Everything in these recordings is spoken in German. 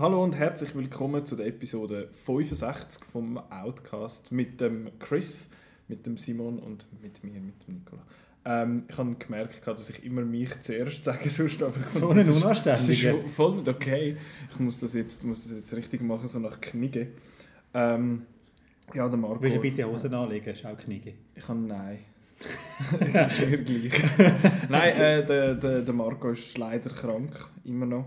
Hallo und herzlich willkommen zu der Episode 65 vom Outcast mit dem Chris, mit dem Simon und mit mir, mit dem Nicola. Ähm, ich habe gemerkt, dass ich immer mich zuerst sage, sonst aber so ein Unanständiger. Das ist voll nicht okay. Ich muss das jetzt, muss das jetzt richtig machen, so nach Knigge. Ähm, ja, der Marco... Willst du bitte Hosen anlegen? Ist auch Knigge. Ich kann nein. ist mir gleich. nein, äh, der, der, der Marco ist leider krank, immer noch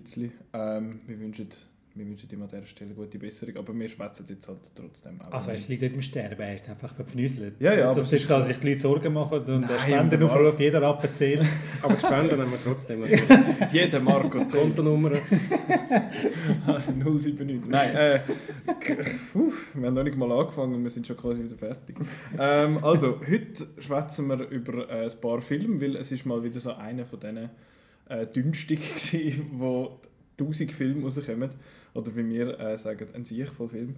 bisschen. Ähm, wir wünschen wir wünschen ihm an dieser Stelle gute Besserung, aber wir schwätzen jetzt halt trotzdem auch. Also es liegt nicht im Sterben, er ist einfach verpfnüselt. Ja, ja. Das ist, dass sich die Leute Sorgen machen und Nein, der Spendenaufruf jeder abbezählt. aber Spenden haben wir trotzdem. jeder Marco Kontonummer. 079. Nein, äh, uff, wir haben noch nicht mal angefangen und wir sind schon quasi wieder fertig. Ähm, also, heute schwätzen wir über äh, ein paar Filme, weil es ist mal wieder so einer von diesen äh, Dünstig, gewesen, wo tausend Filme rauskommen. Oder wie wir äh, sagen, ein Sieg von Film.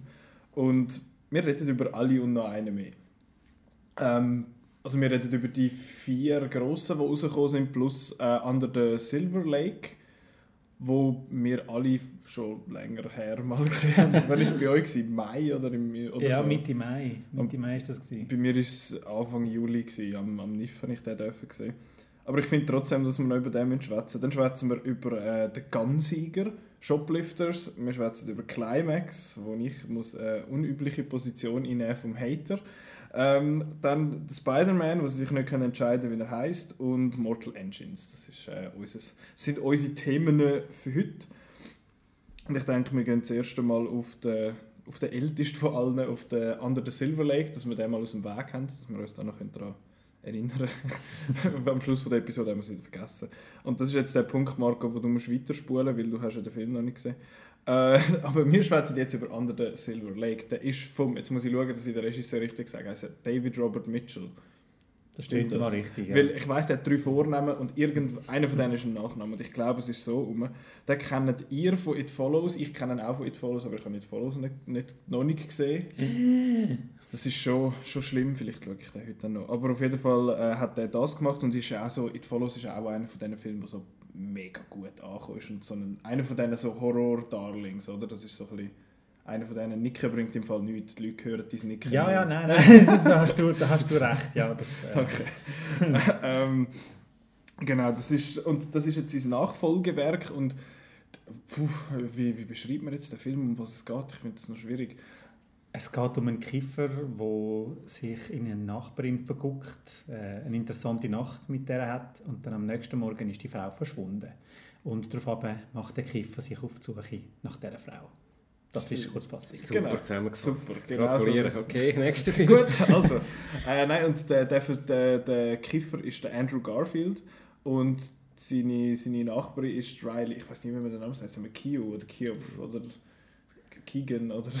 Und wir reden über alle und noch einen mehr. Ähm, also wir reden über die vier grossen, die rausgekommen sind, plus äh, Under the Silver Lake, wo wir alle schon länger her mal gesehen haben. Wann war es bei euch? Im Mai oder im oder Ja, so? Mitte Mai. Mitte Mai ist das. Gewesen. Bei mir war es Anfang Juli. Gewesen. Am, am NIF habe ich den dürfen gesehen. Aber ich finde trotzdem, dass wir noch über den schwätzen. Dann schwätzen wir über äh, den Gunsieger, Shoplifters. Wir schwätzen über Climax, wo ich muss eine äh, unübliche Position innehmen vom Hater. Ähm, dann Spider-Man, wo sie sich nicht entscheiden können, wie er heißt, und Mortal Engines. Das, ist, äh, unseres, das sind unsere Themen für heute. Und ich denke, wir gehen das erste Mal auf den, auf den ältesten von allen, auf den Under the Silver Lake, dass wir den mal aus dem Weg haben, dass wir uns da noch daran erinnern. Am Schluss von der Episode haben wir es wieder vergessen. Und das ist jetzt der Punkt, Marco, wo du musst weiterspulen weil du hast ja den Film noch nicht gesehen. Äh, aber wir schwätzen jetzt über Under the Silver Lake. Der ist vom, jetzt muss ich schauen, dass ich den Regisseur richtig sage, also David Robert Mitchell. Das stimmt das. richtig. Ja. Weil ich weiss, der hat drei Vornamen und irgendeiner von denen ist ein Nachname. Und ich glaube, es ist so um. Den kennt ihr von It Follows. Ich kenne ihn auch von It Follows, aber ich habe It Follows nicht, nicht, noch nicht gesehen. Das ist schon, schon schlimm, vielleicht schaue ich den heute noch. Aber auf jeden Fall äh, hat er das gemacht und ist auch so, It Follows ist auch einer von diesen Filmen, der so mega gut angekommen ist und so ein, einer von diesen so Horror-Darlings, oder? Das ist so ein bisschen, einer von denen, Nicken bringt im Fall nichts, die Leute hören dein Nicken Ja, ja, nein, nein, da, hast du, da hast du recht, ja. Das, äh. Okay. ähm, genau, das ist, und das ist jetzt sein Nachfolgewerk und puh, wie, wie beschreibt man jetzt den Film, um was es geht? Ich finde das noch schwierig. Es geht um einen Kiffer, der sich in eine Nachbarin verguckt, äh, eine interessante Nacht mit der hat und dann am nächsten Morgen ist die Frau verschwunden. Und daraufhin macht der Kiffer sich auf die Suche nach dieser Frau. Das ist kurz Fassung. Super genau. zusammengefasst. Super, genau Gratuliere. So. Okay, nächster Film. Gut, also. Äh, nein, und der, der, der, Kiffer ist der Andrew Garfield und seine, seine Nachbarin ist Riley, ich weiß nicht, wie man den Namen sagt, Kio oder Kiev oder Keegan oder.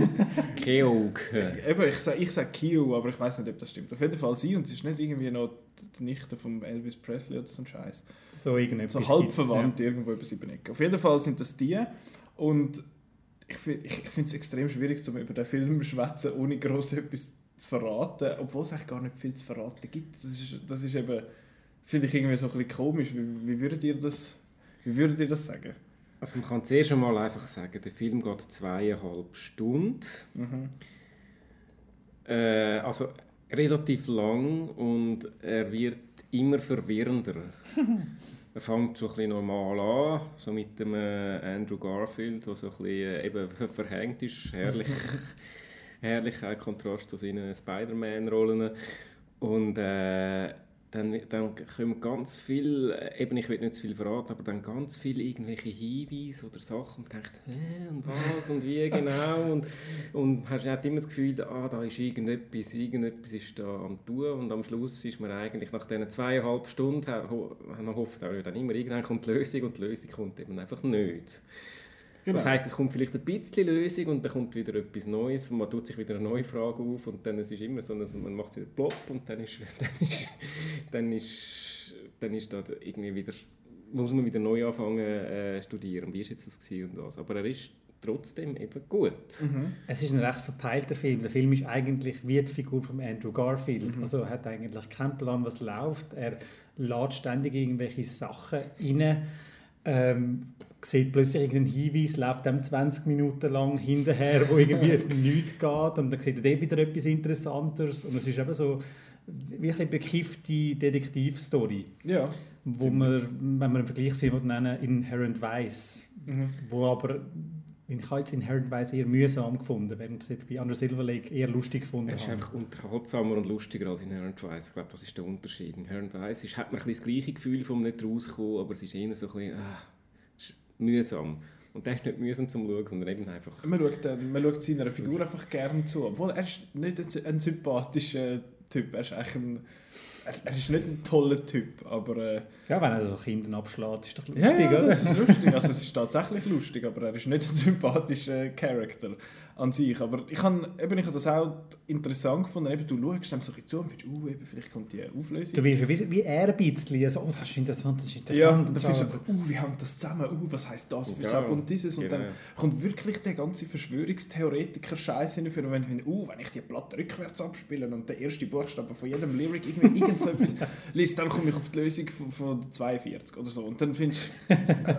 Keog. Eben, ich sage ich sag Kio, aber ich weiß nicht, ob das stimmt. Auf jeden Fall sie und sie ist nicht irgendwie noch die Nichte von Elvis Presley oder so ein Scheiß. So irgendetwas. So halb verwandt ja. irgendwo über sieben Ecken. Auf jeden Fall sind das die und ich, ich, ich finde es extrem schwierig, um über den Film zu schwätzen, ohne groß etwas zu verraten, obwohl es eigentlich gar nicht viel zu verraten gibt. Das ist, das ist eben, finde ich irgendwie so ein bisschen komisch. Wie, wie, würdet ihr das, wie würdet ihr das sagen? Also man kann zuerst einmal einfach sagen, der Film geht zweieinhalb Stunden. Mhm. Äh, also relativ lang und er wird immer verwirrender. er fängt so ein bisschen normal an, so mit dem äh, Andrew Garfield, der so ein bisschen äh, eben verhängt ist, herrlich, herrlicher Kontrast zu seinen Spider-Man-Rollen. Und äh, dann, dann kommen ganz viel, äh, eben ich will nicht zu viel verraten, aber dann ganz viele irgendwelche Hinweise oder Sachen und denkt, hä, und was und wie genau und, und hast halt immer das Gefühl, ah, da ist irgendetwas, irgendetwas ist da am tun und am Schluss ist man eigentlich nach diesen zweieinhalb Stunden, man hofft auch dann immer, irgendwann kommt die Lösung und die Lösung kommt eben einfach nicht. Genau. Das heisst, es kommt vielleicht ein bisschen Lösung und dann kommt wieder etwas Neues und man tut sich wieder eine neue Frage auf und dann ist es immer so, dass man macht wieder plopp und dann ist, dann ist, dann ist, dann ist da irgendwie wieder, muss man wieder neu anfangen äh, studieren. Wie ist jetzt das gewesen und was. Aber er ist trotzdem eben gut. Mhm. Es ist ein recht verpeilter Film. Der Film ist eigentlich wie die Figur von Andrew Garfield. Mhm. Also er hat eigentlich keinen Plan, was läuft. Er lädt ständig irgendwelche Sachen rein ähm, sieht plötzlich irgendeinen Hinweis, läuft dem 20 Minuten lang hinterher, wo irgendwie es nicht geht und dann sieht er dort wieder etwas Interessantes und es ist eben so wie eine bekiffte Detektivstory, Ja. wo man, wenn man einen Vergleichsfilm nennen Inherent Vice, Mhm. wo aber ich habe jetzt Inherent Vice eher mühsam gefunden, während ich es jetzt bei Under Silver Lake eher lustig gefunden Er ist habe. einfach unterhaltsamer und lustiger als Inherent Vice. Ich glaube, das ist der Unterschied. Inherent Vice ist, hat man ein bisschen das gleiche Gefühl vom nicht rauskommen, aber es ist eher so ein bisschen ah, ist mühsam. Und der ist nicht mühsam zum Schauen, sondern eben einfach... Man schaut, äh, man schaut seiner Figur einfach gerne zu. Obwohl, er ist nicht ein, ein sympathischer Typ. Er ist eigentlich ein... Er, ist nicht ein toller Typ, aber... Äh, Ja, wenn er so Kinder abschlägt, ist doch lustig, ja, ja, oder? das ist lustig. Also es ist tatsächlich lustig, aber er ist nicht ein sympathischer Charakter an sich. Aber ich habe eben, ich habe das auch interessant gefunden. Eben, du schaust dem so ein zu und findest, uh, eben, vielleicht kommt die Auflösung. Du wirst wie, wie er ein bisschen so, oh, das ist interessant, das ist interessant. Ja, und dann so. findest du, uh, wie hängt das zusammen? Uh, was heisst das Ja, Sab und dieses? Und genau. dann kommt wirklich der ganze Verschwörungstheoretiker-Scheiß hinführen. Und wenn ich finde, uh, wenn ich die Platte rückwärts abspiele und der erste Buchstabe von jedem Lyric irgendwie irgend so etwas liest, dann komme ich auf die Lösung von, von der 42 oder so. Und dann findest du, äh,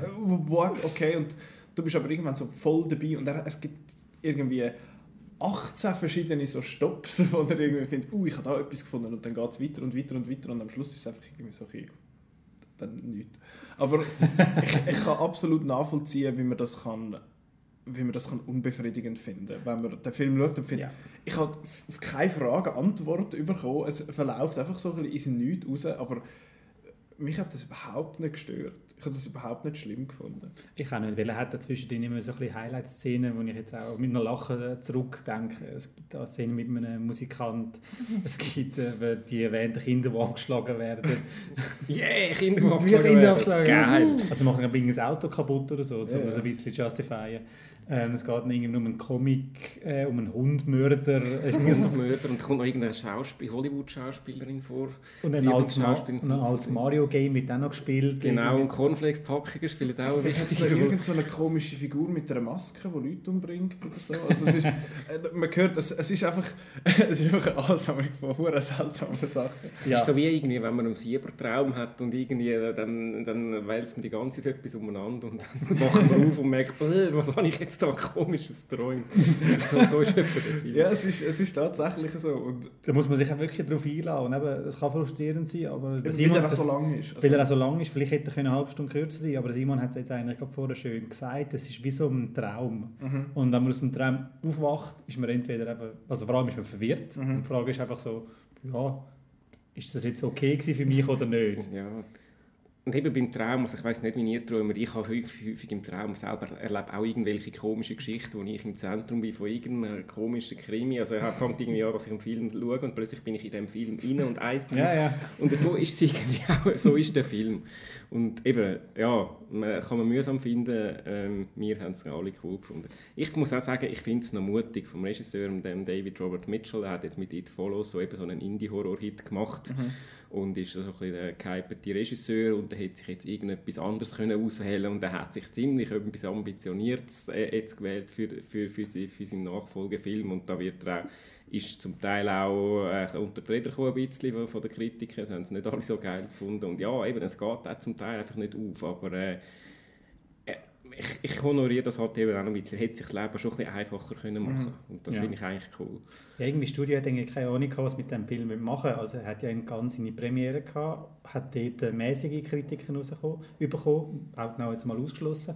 what, okay. Und du bist aber irgendwann so voll dabei und er, es gibt irgendwie 18 verschiedene so Stops, wo er irgendwie findet, uh, ich habe da etwas gefunden und dann geht es weiter und weiter und weiter und am Schluss ist es einfach irgendwie so ein dann nichts. Aber ich, ich kann absolut nachvollziehen, wie man das kann wie man das kann unbefriedigend finden wenn man den Film schaut und findet, Ja. ich habe auf keine Frage Antwort bekommen, es verläuft einfach so ein bisschen ins Nichts raus, aber mich hat das überhaupt nicht gestört. Ich habe das überhaupt nicht schlimm gefunden. Ich auch nicht, weil er hat dazwischen immer so ein bisschen Highlight-Szenen, wo ich jetzt auch mit einem Lachen zurückdenke. Es gibt da Szenen mit einem Musikant, es gibt äh, die erwähnten Kinder, die abgeschlagen werden. Yeah, Kinder, die Wie abgeschlagen Kinder werden. abgeschlagen Geil. Also machen ein bisschen das Auto kaputt oder so, um Ja, das ein bisschen zu justifieren. Ähm, es geht dann irgendwie um einen Comic, äh, um einen Hundmörder. Es ist irgendwie so- Mörder und da kommt noch irgendeine Schauspiel Hollywood-Schauspielerin vor. und ein altes, Ma ein altes Mario-Game wird auch noch gespielt. Genau, und Cornflakes-Packungen spielen auch eine wichtige Rolle. irgend so eine komische Figur mit einer Maske, die Leute umbringt oder so. Also es ist, äh, man hört, es, es ist einfach, es ist einfach eine Ansammlung von verdammt seltsamen Sachen. Es Ja. ist so wie irgendwie, wenn man einen Fiebertraum hat und irgendwie, äh, dann, dann wälzt man die ganze Zeit etwas umeinander und dann wacht man auf und merkt, «Äh, was habe ich jetzt da komisches geträumt. so, so ist der Film. Ja, es ist, es ist tatsächlich so. Und Da muss man sich auch wirklich darauf einladen. Und eben, es kann frustrierend sein, aber weil Simon, er auch so lang ist. Also, Weil er auch so lang ist, vielleicht hätte er eine halbe Stunde kürzer sein aber Simon hat es jetzt eigentlich gerade vorher schön gesagt, es ist wie so ein Traum. Mhm. Und wenn man aus dem Traum aufwacht, ist man entweder eben, also vor allem ist man verwirrt. Mhm. Und die Frage ist einfach so, ja, ist das jetzt okay für mich oder nicht? Ja. Und eben beim Traum, also ich weiß nicht, wie ihr träumt, ich habe häufig, häufig im Traum selber erlebe auch irgendwelche komischen Geschichten, wo ich im Zentrum bin von irgendeinem komischen Krimi. Also er fängt irgendwie an, dass ich einen Film schaue und plötzlich bin ich in diesem Film rein und eins Ja, ja. Und so ist es irgendwie auch, so ist der Film. Und eben, ja, man, kann man mühsam finden, ähm, wir haben es alle cool gefunden. Ich muss auch sagen, ich finde es noch mutig vom Regisseur, dem David Robert Mitchell, er hat jetzt mit It Follows so eben so einen Indie-Horror-Hit gemacht und ist so ein bisschen der gehypete Regisseur und der hätte sich jetzt irgendetwas anderes können auswählen und er hat sich ziemlich etwas Ambitioniertes äh, jetzt gewählt für, für, für, sie- für seinen Nachfolgefilm und da wird er auch ist zum Teil auch äh, unter die Räder gekommen, ein bisschen von- den Kritikern. Sie haben es nicht alle so geil gefunden. Und ja, eben, es geht auch zum Teil einfach nicht auf. Aber äh, ich, ich honoriere das halt eben auch noch bisschen. Er hätte sich das Leben schon ein bisschen einfacher können machen Und das Ja. finde ich eigentlich cool. Ja, irgendwie das Studio hat eigentlich keine Ahnung gehabt, was mit dem Film machen Also er hat ja in Cannes seine Premiere gehabt, hat dort äh, mäßige Kritiken rausgekommen, bekommen, auch genau jetzt mal ausgeschlossen.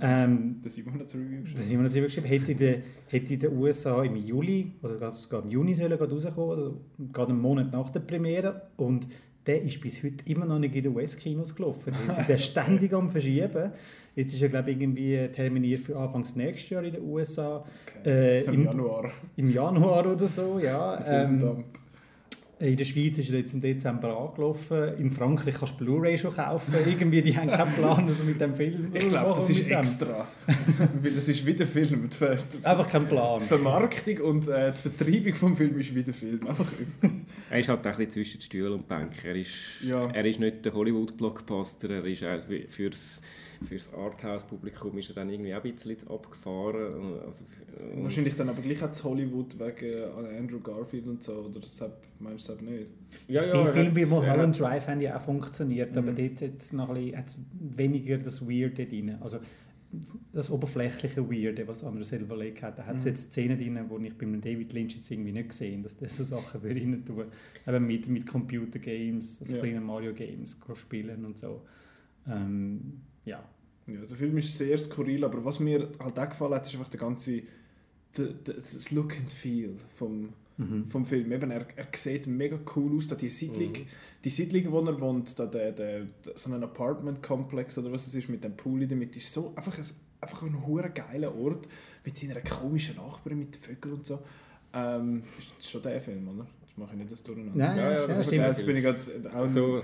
ähm, der Simon hat das Review Das geschrieben. Simon hat es geschrieben, hätte in, den, hätte in den USA im Juli oder gerade sogar im Juni sollen gerade rauskommen, also gerade einen Monat nach der Premiere. Und der ist bis heute immer noch nicht in den US-Kinos gelaufen. Die sind den ständig am Verschieben. Jetzt ist er, glaube ich, irgendwie terminiert für Anfangs nächstes Jahr in den USA. Äh, Im Januar. Im Januar oder so, ja. Ähm. In der Schweiz ist er jetzt im Dezember angelaufen. In Frankreich kannst du Blu-ray schon kaufen. Irgendwie, die haben keinen Plan also mit dem Film. ich glaube, das ist mit dem. extra. Weil das ist wie der Film. Die, die, Einfach keinen Plan. die Vermarktung und äh, die Vertreibung vom Film ist wie der Film. Einfach etwas. Er ist halt auch ein bisschen zwischen Stuhl und Bank. Er ist, Ja. er ist nicht der Hollywood-Blockbuster, er ist auch fürs fürs Arthouse-Publikum ist er dann irgendwie auch ein bisschen abgefahren. Also, und Wahrscheinlich dann aber gleich auch zu Hollywood wegen Andrew Garfield und so, oder das meinst du das nicht? Ja, ja, Viele Filme wie Mulholland Drive haben ja auch funktioniert, mhm. aber dort hat es noch ein bisschen, weniger das Weirde drin. Also das oberflächliche Weirde, was Andrew Silva Lake hat. Da hat es mhm. jetzt Szenen drin, die ich bei David Lynch jetzt irgendwie nicht gesehen dass das so Sachen würde rein tun. Eben mit, mit Computer Games, also ja. kleinen Mario Games spielen und so. Ähm, ja. ja. Der Film ist sehr skurril, aber was mir halt auch gefallen hat, ist einfach der ganze das Look and Feel vom, mhm. vom Film. Eben, er, er sieht mega cool aus, da die Siedlung, mhm. die Siedlung, wo er wohnt, da der, der, so ein Apartment-Komplex oder was es ist, mit dem Pool in der Mitte, ist so einfach ein, einfach ein hure geiler Ort mit seiner komischen Nachbarin, mit den Vögeln und so. Ähm, ist schon der Film, oder? Mache ich nicht das durcheinander. Nein, ja, ja, das stimmt. Jetzt bin ich gerade auch so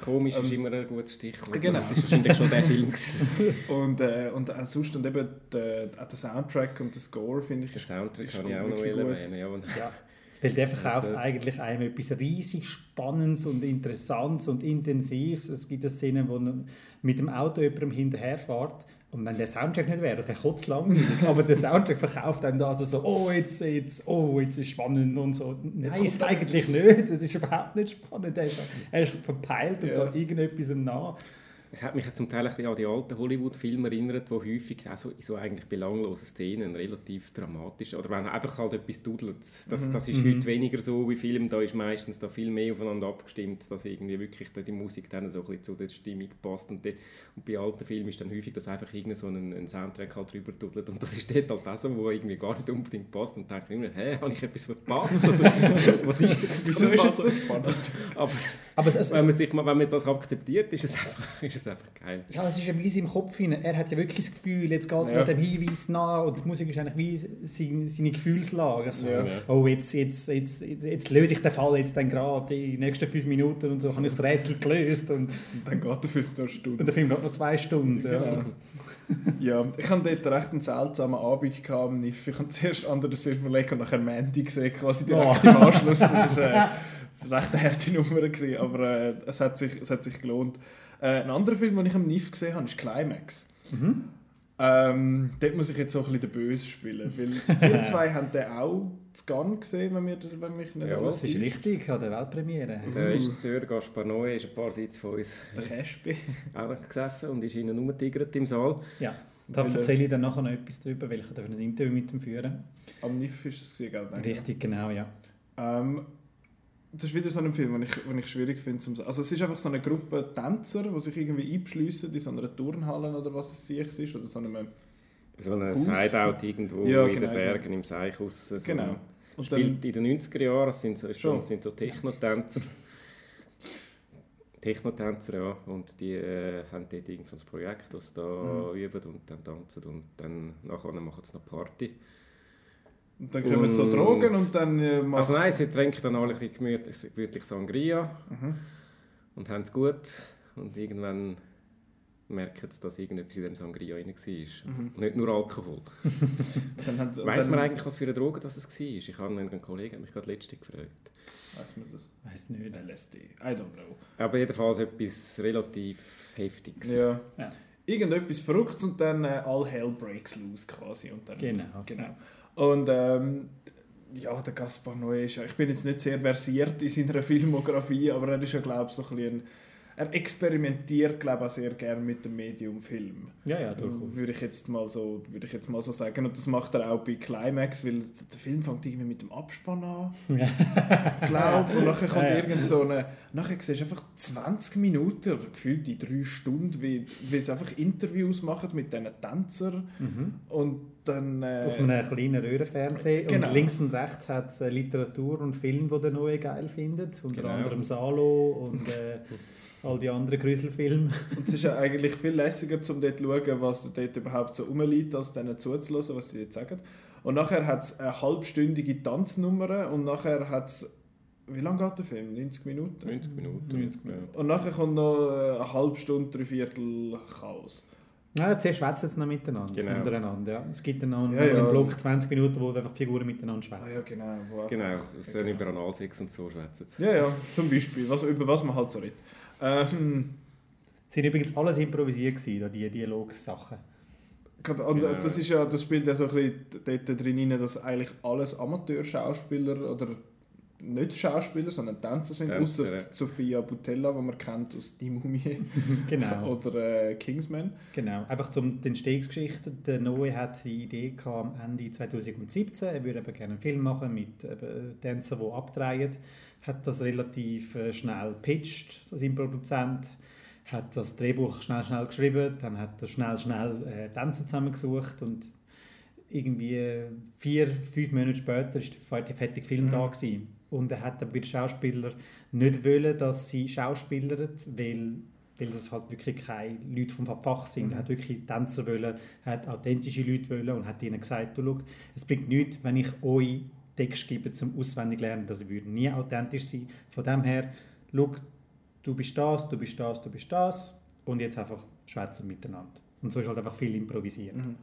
Komisch ist ähm, immer ein gutes Stichwort. Genau. Das war wahrscheinlich schon der Film. und, äh, und äh, sonst und eben der, der Soundtrack und der Score finde ich Der Soundtrack kann ich auch noch erwähnen. Ja. ja. Weil der verkauft also, eigentlich einem etwas riesig Spannendes und Interessantes und Intensives. Es gibt eine Szene, wo mit dem Auto jemandem hinterherfährt und wenn der Soundtrack nicht wäre, das wäre kurz langweilig. Aber der Soundtrack verkauft einem da also so, oh, jetzt, jetzt, oh, jetzt ist spannend und so. Nein, ist eigentlich nicht. Das ist überhaupt nicht spannend. Er ist, er ist verpeilt und ja. geht irgendetwas nach. Es hat mich zum Teil ein an die alten Hollywood-Filme erinnert, wo häufig auch so, so eigentlich belanglose Szenen relativ dramatisch oder wenn einfach halt etwas dudelt. Das, mhm. das ist mhm. heute weniger so wie Film, da ist meistens da viel mehr aufeinander abgestimmt, dass irgendwie wirklich die Musik dann so ein bisschen zu der Stimmung passt und, die, und bei alten Filmen ist dann häufig, dass einfach irgendein so ein, ein Soundtrack halt drüber dudelt und das ist dort halt auch so, wo irgendwie gar nicht unbedingt passt und denke immer, hä, habe ich etwas verpasst? Was, was ist jetzt Wieso ist jetzt das spannend? Aber, aber es, es, wenn, man sich, wenn man das akzeptiert, ist es einfach, ist es einfach geil. Ja, es ist ja wie seinem Kopf. Er hat ja wirklich das Gefühl, jetzt geht ja. dem Hinweis nach und die Musik ist eigentlich wie seine, seine Gefühlslage. Also, ja. Oh, jetzt, jetzt, jetzt, jetzt löse ich den Fall jetzt dann gerade in den nächsten fünf Minuten und so habe ich das Rätsel gelöst. Und, und dann geht der Film noch Stunden. Und der Film geht noch zwei Stunden. Ja. Genau. ja, ich hatte dort recht einen seltsamen Abend gehabt. Ich habe zuerst Under the Silver Lake und nachher Mandy gesehen, quasi direkt oh. im Anschluss. Das ist, äh, das war recht eine harte Nummer, gewesen, aber äh, es, hat sich, es hat sich gelohnt. Äh, ein anderer Film, den ich am NIF gesehen habe, ist Climax. Mhm. Ähm, dort muss ich jetzt so ein bisschen den Böse spielen, weil wir zwei haben den auch zu Gun gesehen, wenn, wir, wenn mich nicht Ja, das ist richtig, an der Weltpremiere. Der Regisseur Gaspar Noé ist ein paar Sitze von uns der Caspi. auch gesessen und ist ihnen rumgetigert im Saal. Ja, da erzähle ich dann nachher noch etwas darüber, weil ich ein Interview mit ihm führen Am NIF ist es gesehen, ich. Richtig, genau, ja. Ähm, das ist wieder so ein Film, den ich, den ich schwierig finde. Zum, also es ist einfach so eine Gruppe Tänzer, die sich irgendwie einbeschließen in so einer Turnhalle oder was es sich ist, oder so einem So ein Hideout irgendwo ja, in den genau, Bergen genau. im Seichhaus. So genau. Und spielt in den 90er Jahren, das sind so, schon, sind so Techno-Tänzer. Techno-Tänzer, ja, und die äh, haben dort irgend so ein Projekt, das sie da mhm. üben und dann tanzen und dann nachher machen sie noch Party. Und dann kommen und, so Drogen und dann... Äh, also nein, sie trinken dann alle ein gemütlich, gemütlich Sangria mhm. und haben es gut und irgendwann merken sie, dass irgendetwas in dem Sangria rein war. Mhm. Nicht nur Alkohol. Weiß man eigentlich, was für eine Droge das war? Ich habe einen Kollegen mich gerade letztens gefragt. Weiß man das? Weiß nicht. LSD. I don't know. Aber jedenfalls etwas relativ Heftiges. Ja. ja. Irgendetwas Verrücktes und dann äh, all hell breaks loose quasi. Und dann, genau. genau. Und ähm, ja, der Gaspar Noé ist ja, ich bin jetzt nicht sehr versiert in seiner Filmografie, aber er ist ja, glaube ich, so ein bisschen er experimentiert, glaube ich, sehr gerne mit dem Medium Film. Ja, ja, durchaus. Würde ich jetzt mal so, würde ich jetzt mal so sagen. Und das macht er auch bei Climax, weil der Film fängt irgendwie mit dem Abspann an. glaube Und nachher kommt ja, ja. irgend so eine, nachher siehst du einfach 20 Minuten oder gefühlt die drei Stunden, wie, wie sie einfach Interviews machen mit diesen Tänzern. Mhm. Und dann, äh, Auf einem kleinen Röhrenfernseher. Genau. Und links und rechts hat es Literatur und Film, die der Neue geil findet. Unter genau. anderem Salo und äh, all die anderen Grüselfilme. Und es ist ja eigentlich viel lässiger, um dort zu schauen, was dort überhaupt so rumliegt, als denen zuzulassen, was die jetzt sagen. Und nachher hat es eine halbstündige Tanznummer und nachher hat es wie lange geht der Film? 90 Minuten? 90 Minuten. 90 Minuten. Und nachher kommt noch eine halbe Stunde, drei Viertel Chaos. Ja, zuerst schwätzen sie noch miteinander, genau. untereinander. Ja. Es gibt dann noch ja, ja. einen Block 20 Minuten, wo einfach Figuren miteinander schwätzen. Ah, ja, genau. Wo genau, es sollen über Analsex und so schwätzen. Ja, ja, zum Beispiel, was, über was man halt so redet. Ähm, Es sind übrigens alles improvisiert gewesen, die Dialogsachen. Und genau. das, ist ja, das spielt ja so ein bisschen dort drin rein, dass eigentlich alles Amateurschauspieler oder nicht Schauspieler, sondern Tänzer sind, außer ja. Sophia Butella, die man kennt aus Die Mumie genau. oder äh, Kingsman. Genau, einfach zum den Entstehungsgeschichte. Der Noe hat die Idee gehabt, am Ende 2017, er würde eben gerne einen Film machen mit Tänzern, die abdrehen. Hat das relativ äh, schnell pitched, sein Produzent hat das Drehbuch schnell schnell geschrieben, dann hat er schnell schnell äh, Tänzer zusammengesucht und irgendwie vier, fünf Monate später ist der fertige Film mhm. da gewesen. Und er hat aber bei den Schauspielern nicht wollen, dass sie schauspielern, weil, weil das halt wirklich keine Leute vom Fach sind. Mhm. Er hat wirklich Tänzer wollen, hat authentische Leute wollen und hat ihnen gesagt, du, schau, es bringt nichts, wenn ich euch Text gebe zum Auswendiglernen, das würde nie authentisch sein. Von dem her, schau, du bist das, du bist das, du bist das und jetzt einfach schwätzen miteinander. Und so ist halt einfach viel improvisiert. Mhm.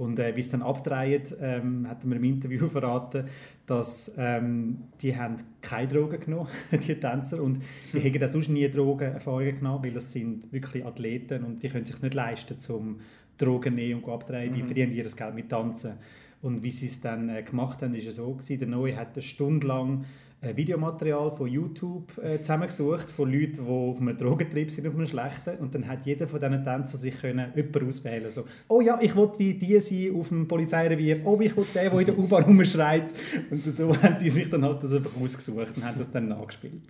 Und äh, wie es dann abdreht, ähm, hat mir im Interview verraten, dass ähm, die haben keine Drogen genommen, die Tänzer, und die hm. haben das sonst nie Drogenerfahrungen genommen, weil das sind wirklich Athleten und die können sich nicht leisten, zum Drogen nehmen und abdrehen. Die mhm. verdienen ihr Geld mit Tanzen. Und wie sie es dann äh, gemacht haben, ist es so gewesen, der Neue hat eine Stunde lang Videomaterial von YouTube äh, zusammengesucht von Leuten, die auf einem Drogentrip sind, auf einem schlechten. Und dann hat jeder von diesen Tänzern sich können jemanden auswählen so, oh ja, ich will wie die sein auf dem Polizeirevier, oh, ich will den, der in der U-Bahn rumschreit. Und so haben die sich dann halt das einfach ausgesucht und haben das dann nachgespielt.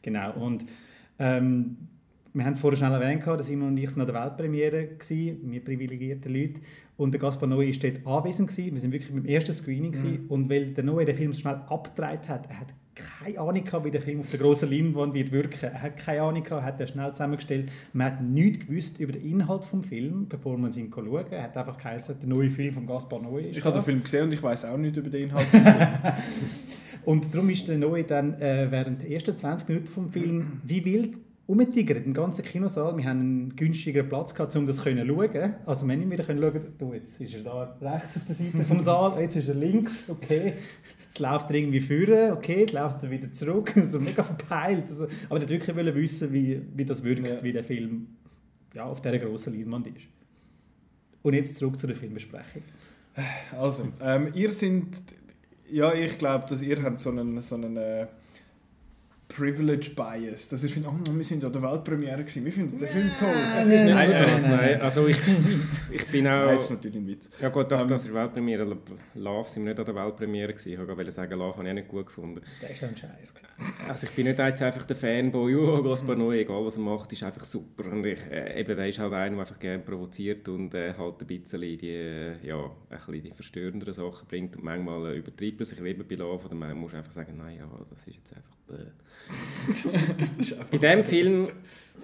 Genau, und ähm, wir haben es vorher schnell erwähnt, dass Simon und ich an der Weltpremiere waren, wir privilegierten Leute. Und der Gaspar Noé war dort anwesend. Gewesen. Wir waren wirklich beim ersten Screening. Mhm. Und weil der Noé den Film so schnell abgedreht hat, er hat keine Ahnung gehabt, wie der Film auf der grossen Leinwand wird wirken. Er hat keine Ahnung gehabt, hat er schnell zusammengestellt. Man hat nichts gewusst über den Inhalt des Films, bevor man ihn schauen. Er hat einfach geheißen, der neue Film von Gaspar Noé Ich habe den Film gesehen und ich weiß auch nicht über den Inhalt. und darum ist der Noé dann äh, während der ersten 20 Minuten vom Film wie wild umgetigert, im ganzen Kinosaal. Wir haben einen günstigeren Platz gehabt, um das zu schauen. Also wir haben wieder schauen du, jetzt ist er da rechts auf der Seite vom Saal, jetzt ist er links, okay. Jetzt läuft er irgendwie führen, okay, jetzt läuft er wieder zurück, so mega verpeilt. Also, aber ich wollte wirklich wissen, wie, wie das wirkt, ja. wie der Film ja, auf dieser grossen Leinwand ist. Und jetzt zurück zu der Filmbesprechung. Also, ähm, ihr sind, ja, ich glaube, dass ihr habt so einen, so einen äh, Privilege Bias. Das ist, oh, wir sind an der Weltpremiere gewesen. Wir finden den Film toll. Es ist nicht nein, das, nein. Also ich, ich bin auch... Nein, ist natürlich ein Witz. Ja gut, doch, um, das ist Weltpremiere. Love sind wir nicht an der Weltpremiere gewesen. Ich wollte sagen, Love habe ich auch nicht gut gefunden. Der ist auch ein Scheiß. Also ich bin nicht jetzt einfach der Fanboy, oh, Gaspar Noé, egal was er macht, ist einfach super. Und ich, äh, eben, der ist halt einer, der einfach gerne provoziert und äh, halt ein bisschen die, äh, ja, ein bisschen die verstörenderen Sachen bringt und manchmal äh, übertreibt er sich. Ich lebe bei Love, oder man muss einfach sagen, nein, ja, das ist jetzt einfach... Äh, Bei diesem Film,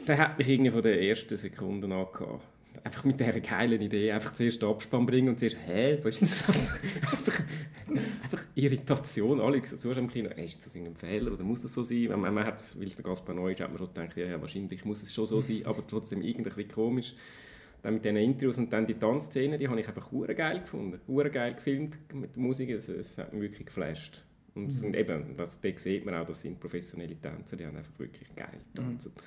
der hat mich irgendwie von den ersten Sekunden an gehabt. Einfach mit dieser geilen Idee, einfach zuerst den Abspann bringen und zuerst, hä, was ist das? einfach, einfach Irritation, alle so im Kino, hey, ist das ein Fehler oder muss das so sein? Man, man hat, weil es der Gaspar neu ist, hat man schon gedacht, ja, ja, wahrscheinlich muss es schon so sein, aber trotzdem irgendwie komisch. Dann mit diesen Interviews und dann die Tanzszenen, die habe ich einfach geil gefunden. geil gefilmt mit der Musik, es, es hat mich wirklich geflasht. Und sind eben, das, da sieht man auch, das sind professionelle Tänzer, die haben einfach wirklich geil tanzen. Mhm.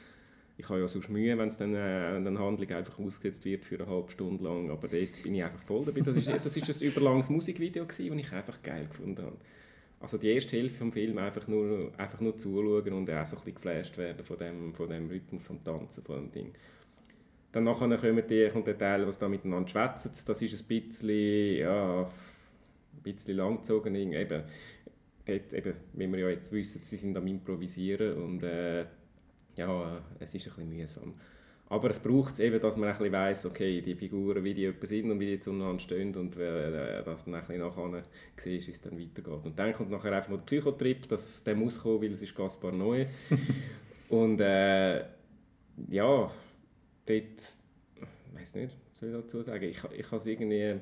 Ich habe ja sonst Mühe, wenn es dann äh, eine Handlung einfach ausgesetzt wird für eine halbe Stunde lang, aber dort bin ich einfach voll dabei. Das ist, das ist ein überlanges Musikvideo das ich einfach geil gefunden habe. Also die erste Hälfte vom Film einfach nur, einfach nur zuschauen und auch so ein bisschen geflasht werden von dem, von dem Rhythmus, vom Tanzen, von dem Ding. Dann nachher kommen die, kommt der Teil, was da miteinander schwätzen. Das ist ein bisschen, ja, ein bisschen langgezogen. Eben, dort, eben, wie wir ja jetzt wissen, sie sind am Improvisieren und äh, ja, es ist ein bisschen mühsam. Aber es braucht es eben, dass man ein bisschen weiss, okay, die Figuren, wie die etwa sind und wie die zueinander stehen und äh, dass man ein bisschen nachher sieht, wie es dann weitergeht. Und dann kommt nachher einfach noch der Psychotrip, dass der muss kommen, weil es ist Gaspar Noé. und äh, ja, dort, ich weiß nicht, was soll ich dazu sagen, ich, ich habe es irgendwie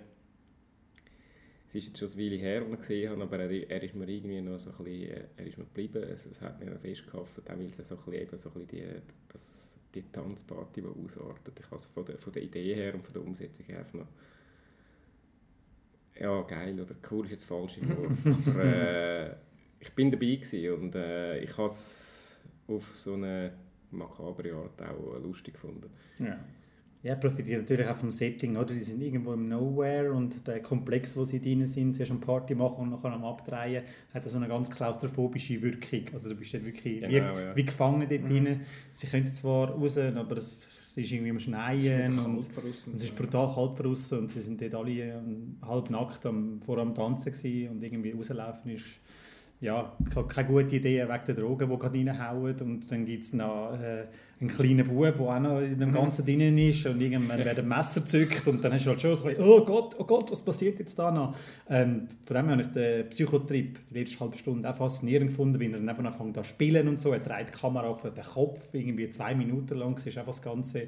es ist jetzt schon eine Weile her, als ich gesehen habe, aber er, er ist mir irgendwie noch so ein bisschen, äh, er ist mir geblieben, es, es hat mich festgehaftet, auch weil es so ein bisschen, eben so ein bisschen die, das, die Tanzparty, die ausartet. Ich habe es von der, von der Idee her und von der Umsetzung her einfach noch ja, geil oder cool ist jetzt falsch aber äh, ich bin dabei gewesen und äh, ich habe es auf so eine makabere Art auch lustig gefunden. Ja. Ja, profitiert natürlich auch vom Setting, oder? Die sind irgendwo im Nowhere und der Komplex, wo sie drin sind, zuerst eine Party machen und nachher am Abdrehen, hat so eine ganz klaustrophobische Wirkung. Also du bist dort wirklich Genau, wie, ja. wie gefangen dort drin. Sie können zwar raus, aber es, es ist irgendwie am Schneien und, und es ist brutal kalt von außen und sie sind dort alle ähm, halb nackt am, vor am Tanzen gewesen und irgendwie rauslaufen ist ja, ke- keine gute Idee wegen der Drogen, die gerade reinhauen. Und dann gibt es noch äh, einen kleinen Bub, der auch noch in dem Ganzen drin ist und irgendwann wird ein Messer gezückt und dann hast du halt schon so ein bisschen, oh Gott, oh Gott, was passiert jetzt da noch? Ähm, von dem habe ich den Psychotrip, die letzte halbe Stunde, auch faszinierend gefunden, wie er dann anfängt zu spielen und so. Er dreht die Kamera auf den Kopf, irgendwie zwei Minuten lang, ist einfach das ganze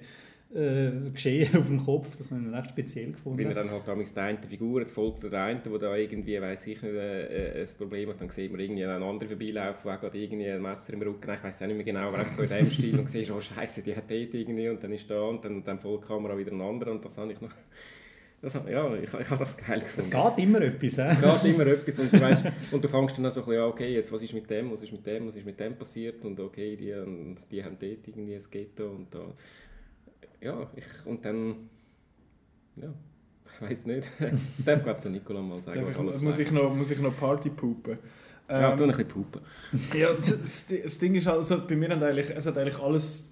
äh, Geschehen auf dem Kopf, das habe ich dann echt speziell gefunden. Wenn er dann halt damals die eine Figur, folgt der eine, der da irgendwie, weiss ich nicht, äh, ein Problem hat, dann sieht man irgendwie einen anderen vorbeilaufen, der gerade irgendwie ein Messer im Rücken hat, ich weiss auch nicht mehr genau, aber einfach so in dem Stil und siehst, oh Scheiße, die hat dort irgendwie und dann ist da und dann, dann folgt die Kamera wieder ein anderer und das habe ich noch... Das, ja, ich, ich habe das geil es gefunden. geht immer etwas, hä? Es geht immer etwas und du, weißt, und du fängst dann auch so ein bisschen an, okay, jetzt, was ist mit dem, was ist mit dem, was ist mit dem passiert und okay, die, und die haben dort irgendwie ein Ghetto und da... Ja, ich, und dann... Ja, ich weiß nicht. Das darf, glaube der Nikola mal sagen, was alles muss, ich noch, muss ich noch Party pupen? Ja, Ähm, tu ein bisschen pupen. Ja, das, das, das Ding ist also, bei mir hat eigentlich, es hat eigentlich alles,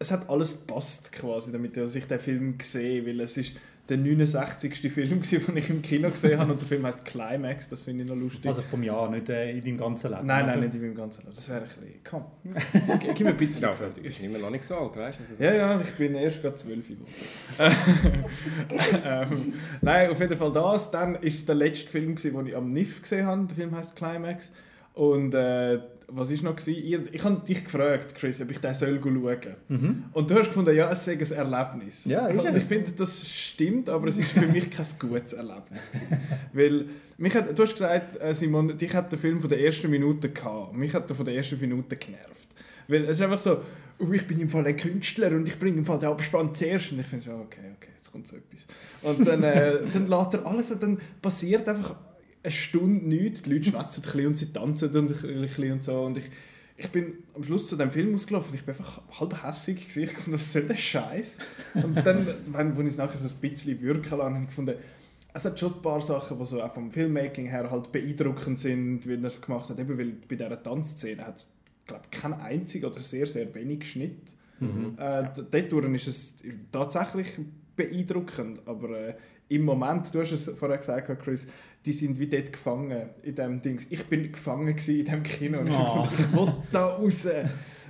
es hat alles passt quasi, damit ich den Film gesehen, weil es ist der 69. Film gewesen, den ich im Kino gesehen habe und der Film heißt Climax, das finde ich noch lustig. Also vom Jahr, nicht äh, in deinem ganzen Leben. nein, nein, oder? nicht in meinem ganzen Leben. Das wäre ein bisschen, komm, gib mir ein bisschen. Ja, also, du bist immer noch nicht so alt, weißt du? Also, Ja, ja, ich bin erst gerade zwölf geworden. ähm, nein, auf jeden Fall das. Dann ist der letzte Film, gewesen, den ich am NIF gesehen habe. Der Film heißt Climax. Und äh, was ist noch? Gewesen? Ich, ich habe dich gefragt, Chris, ob ich den soll schauen Mhm. Und du hast gefunden, ja, es sei ein Erlebnis. Ja, ist er. ich finde, das stimmt, aber es ist für mich kein gutes Erlebnis. Weil, mich hat, du hast gesagt, äh, Simon, dich hat der Film von der ersten Minute gehabt. Mich hat er von der ersten Minute genervt. Weil es ist einfach so, oh, ich bin im Fall ein Künstler und ich bringe im Fall den Abspann zuerst. Und ich finde so, okay, okay, jetzt kommt so etwas. Und dann, äh, dann lässt er alles und dann passiert einfach eine Stunde nichts. Die Leute schwätzen ein bisschen und sie tanzen und, ein bisschen und so. Und ich, ich bin am Schluss zu dem Film ausgelaufen und ich bin einfach halb hässig gewesen. Ich fand, was soll der Scheiß? Und dann, wenn, ich es nachher so ein bisschen wirken lasse, habe ich gefunden, es hat schon ein paar Sachen, die so auch vom Filmmaking her halt beeindruckend sind, wie er es gemacht hat. Eben, weil bei dieser Tanzszene hat es, glaube ich, keinen einzigen oder sehr, sehr wenig Schnitt. Mhm. Äh, dort ist es tatsächlich beeindruckend, aber äh, im Moment, du hast es vorher gesagt, Chris, die sind wie dort gefangen in dem Dings. Ich bin gefangen in dem Kino und ich, Oh. gefunden, ich will da raus.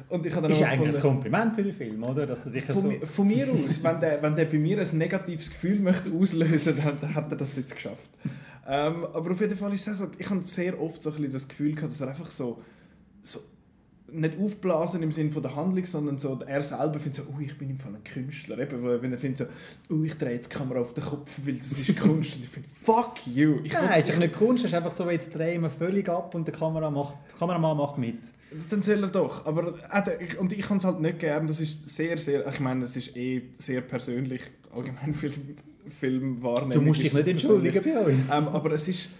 Und ich Ist eigentlich ein Kompliment für den Film, oder? Dass du dich von, so... mi- von mir aus, wenn der, wenn der bei mir ein negatives Gefühl möchte auslösen dann, dann hat er das jetzt geschafft. Ähm, aber auf jeden Fall ist es so, ich habe sehr oft so ein bisschen das Gefühl gehabt, dass er einfach so, so nicht aufblasen im Sinne von der Handlung, sondern so, er selber findet so, oh, ich bin im Fall ein Künstler. Eben, wenn er findet so, oh, ich drehe jetzt die Kamera auf den Kopf, weil das ist Kunst. Und ich finde, fuck you. Ich Nein, ist doch nicht Kunst, es ist einfach so, jetzt drehen wir völlig ab und der Kamera macht, der Kameramann macht mit. Dann soll er doch. Aber, äh, und ich kann es halt nicht gern. Das ist sehr, sehr, ich meine, das ist eh sehr persönlich, allgemein Film, Filmwahrnehmung. Du musst dich nicht entschuldigen bei uns. Ähm, aber es ist,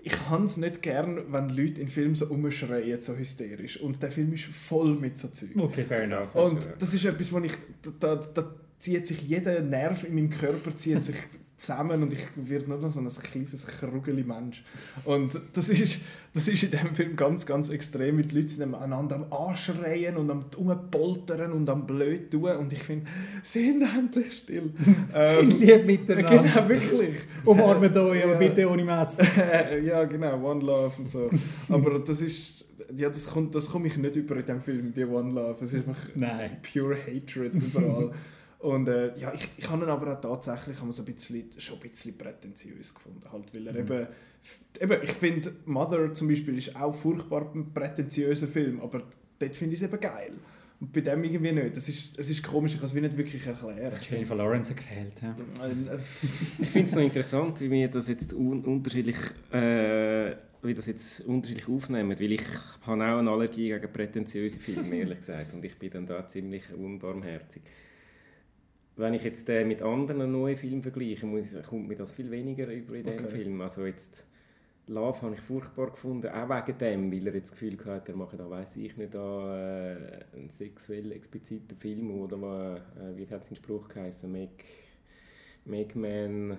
ich habe es nicht gern, wenn Leute in Filmen so umschreien, so hysterisch. Und der Film ist voll mit so Zeug. Okay, fair enough. Und das ist etwas, wo ich, da, da, da zieht sich jeder Nerv in meinem Körper zieht sich zusammen und ich werde nur noch so ein kleines krugeli Mensch. Und das ist, das ist in diesem Film ganz, ganz extrem, weil die Leute sind einander am Anschreien und am Umpoltern und am blöd tun und ich finde, sind endlich still. Sind Ähm, lieb miteinander. genau, wirklich. Umarmt euch, aber bitte ohne Messer. ja, genau, One Love und so. Aber das ist, ja, das kommt, das komme ich nicht über in dem Film, die One Love. Es ist einfach Nein. pure Hatred überall. Und äh, ja, ich, ich habe ihn aber auch tatsächlich haben wir so ein bisschen, schon ein bisschen prätentiös gefunden. Halt, weil er Mhm. eben, eben, ich finde, Mother zum Beispiel ist auch furchtbar ein prätentiöser Film, aber dort finde ich es eben geil. Und bei dem irgendwie nicht. Das ist, es ist komisch, ich kann es wie nicht wirklich erklären. Jennifer Lawrence hat gefehlt. Ja. Ich finde es noch interessant, wie wir das jetzt un unterschiedlich, äh, wie das jetzt unterschiedlich aufnehmen, weil ich habe auch eine Allergie gegen prätentiöse Filme, ehrlich gesagt, und ich bin dann da ziemlich unbarmherzig. Wenn ich jetzt den mit anderen neuen Filmen vergleiche, muss, kommt mir das viel weniger über in dem Okay. Film. Also jetzt Love habe ich furchtbar gefunden, auch wegen dem, weil er jetzt das Gefühl hatte, er mache da, weiß ich nicht, da, äh, einen sexuell expliziten Film oder äh, wie hat sein Spruch geheißen, Make, Make Man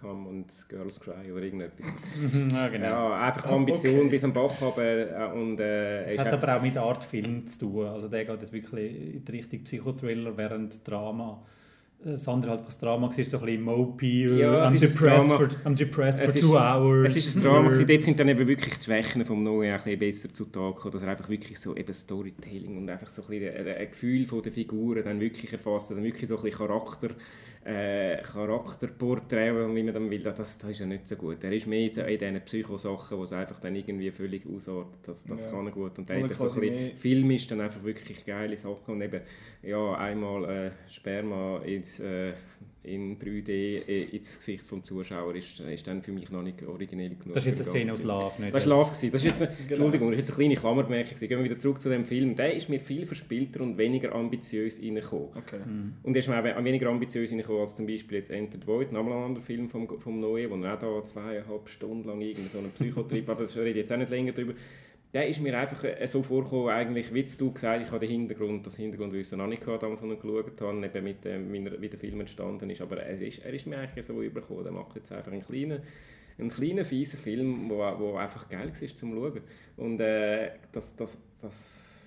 Come und Girls Cry oder irgendetwas. ja, genau. Ja, einfach Ambition okay. bis am Bach aber und äh, Es hat aber auch mit Art Film zu tun. Also der geht jetzt wirklich in die Richtung Psychothriller, während Drama das andere halt das Drama war, so ein bisschen mopey, ja, I'm, depressed for, I'm depressed es for two ist, hours. Es ist ein Drama, dort sind dann eben wirklich die Schwächen vom Noé ein bisschen besser zutage gekommen, dass er einfach wirklich so eben Storytelling und einfach so ein, bisschen ein Gefühl von der Figuren dann wirklich erfasst, dann wirklich so ein bisschen Charakter, äh, Charakterporträt, wie man dann will, das, das ist ja nicht so gut. Er ist mehr in diesen Psychosachen, wo es einfach dann irgendwie völlig ausartet, das, das ja. kann er gut. Und dann eben so ein bisschen filmisch dann einfach wirklich geile Sachen und eben, ja, einmal äh, Sperma ins, äh, in 3D äh, ins Gesicht des Zuschauers ist, ist dann für mich noch nicht originell genug. Das ist jetzt eine Szene aus Love, nicht? Das war Love. Das ist jetzt eine, genau. Entschuldigung, das ist jetzt eine kleine Klammerbemerkung. Gehen wir wieder zurück zu dem Film. Der ist mir viel verspielter und weniger ambitiös reingekommen. Okay. Mhm. Und er ist mir auch weniger ambitiös reingekommen als zum Beispiel jetzt Enter the Void, nochmal ein anderer Film vom, vom Neuen, wo er auch da zweieinhalb Stunden lang irgendwie so einen Psychotrip, aber das rede ich jetzt auch nicht länger drüber der ist mir einfach so vorgekommen, eigentlich, wie du gesagt hast, ich habe den Hintergrund, das Hintergrundwissen noch nicht gehabt, damals, geschaut habe, eben mit dem, wie der Film entstanden ist, aber er ist, er ist mir eigentlich so übergekommen, der macht jetzt einfach einen kleinen, einen kleinen, fieser Film, wo, wo einfach geil war zum Schauen. Und äh, das, das, das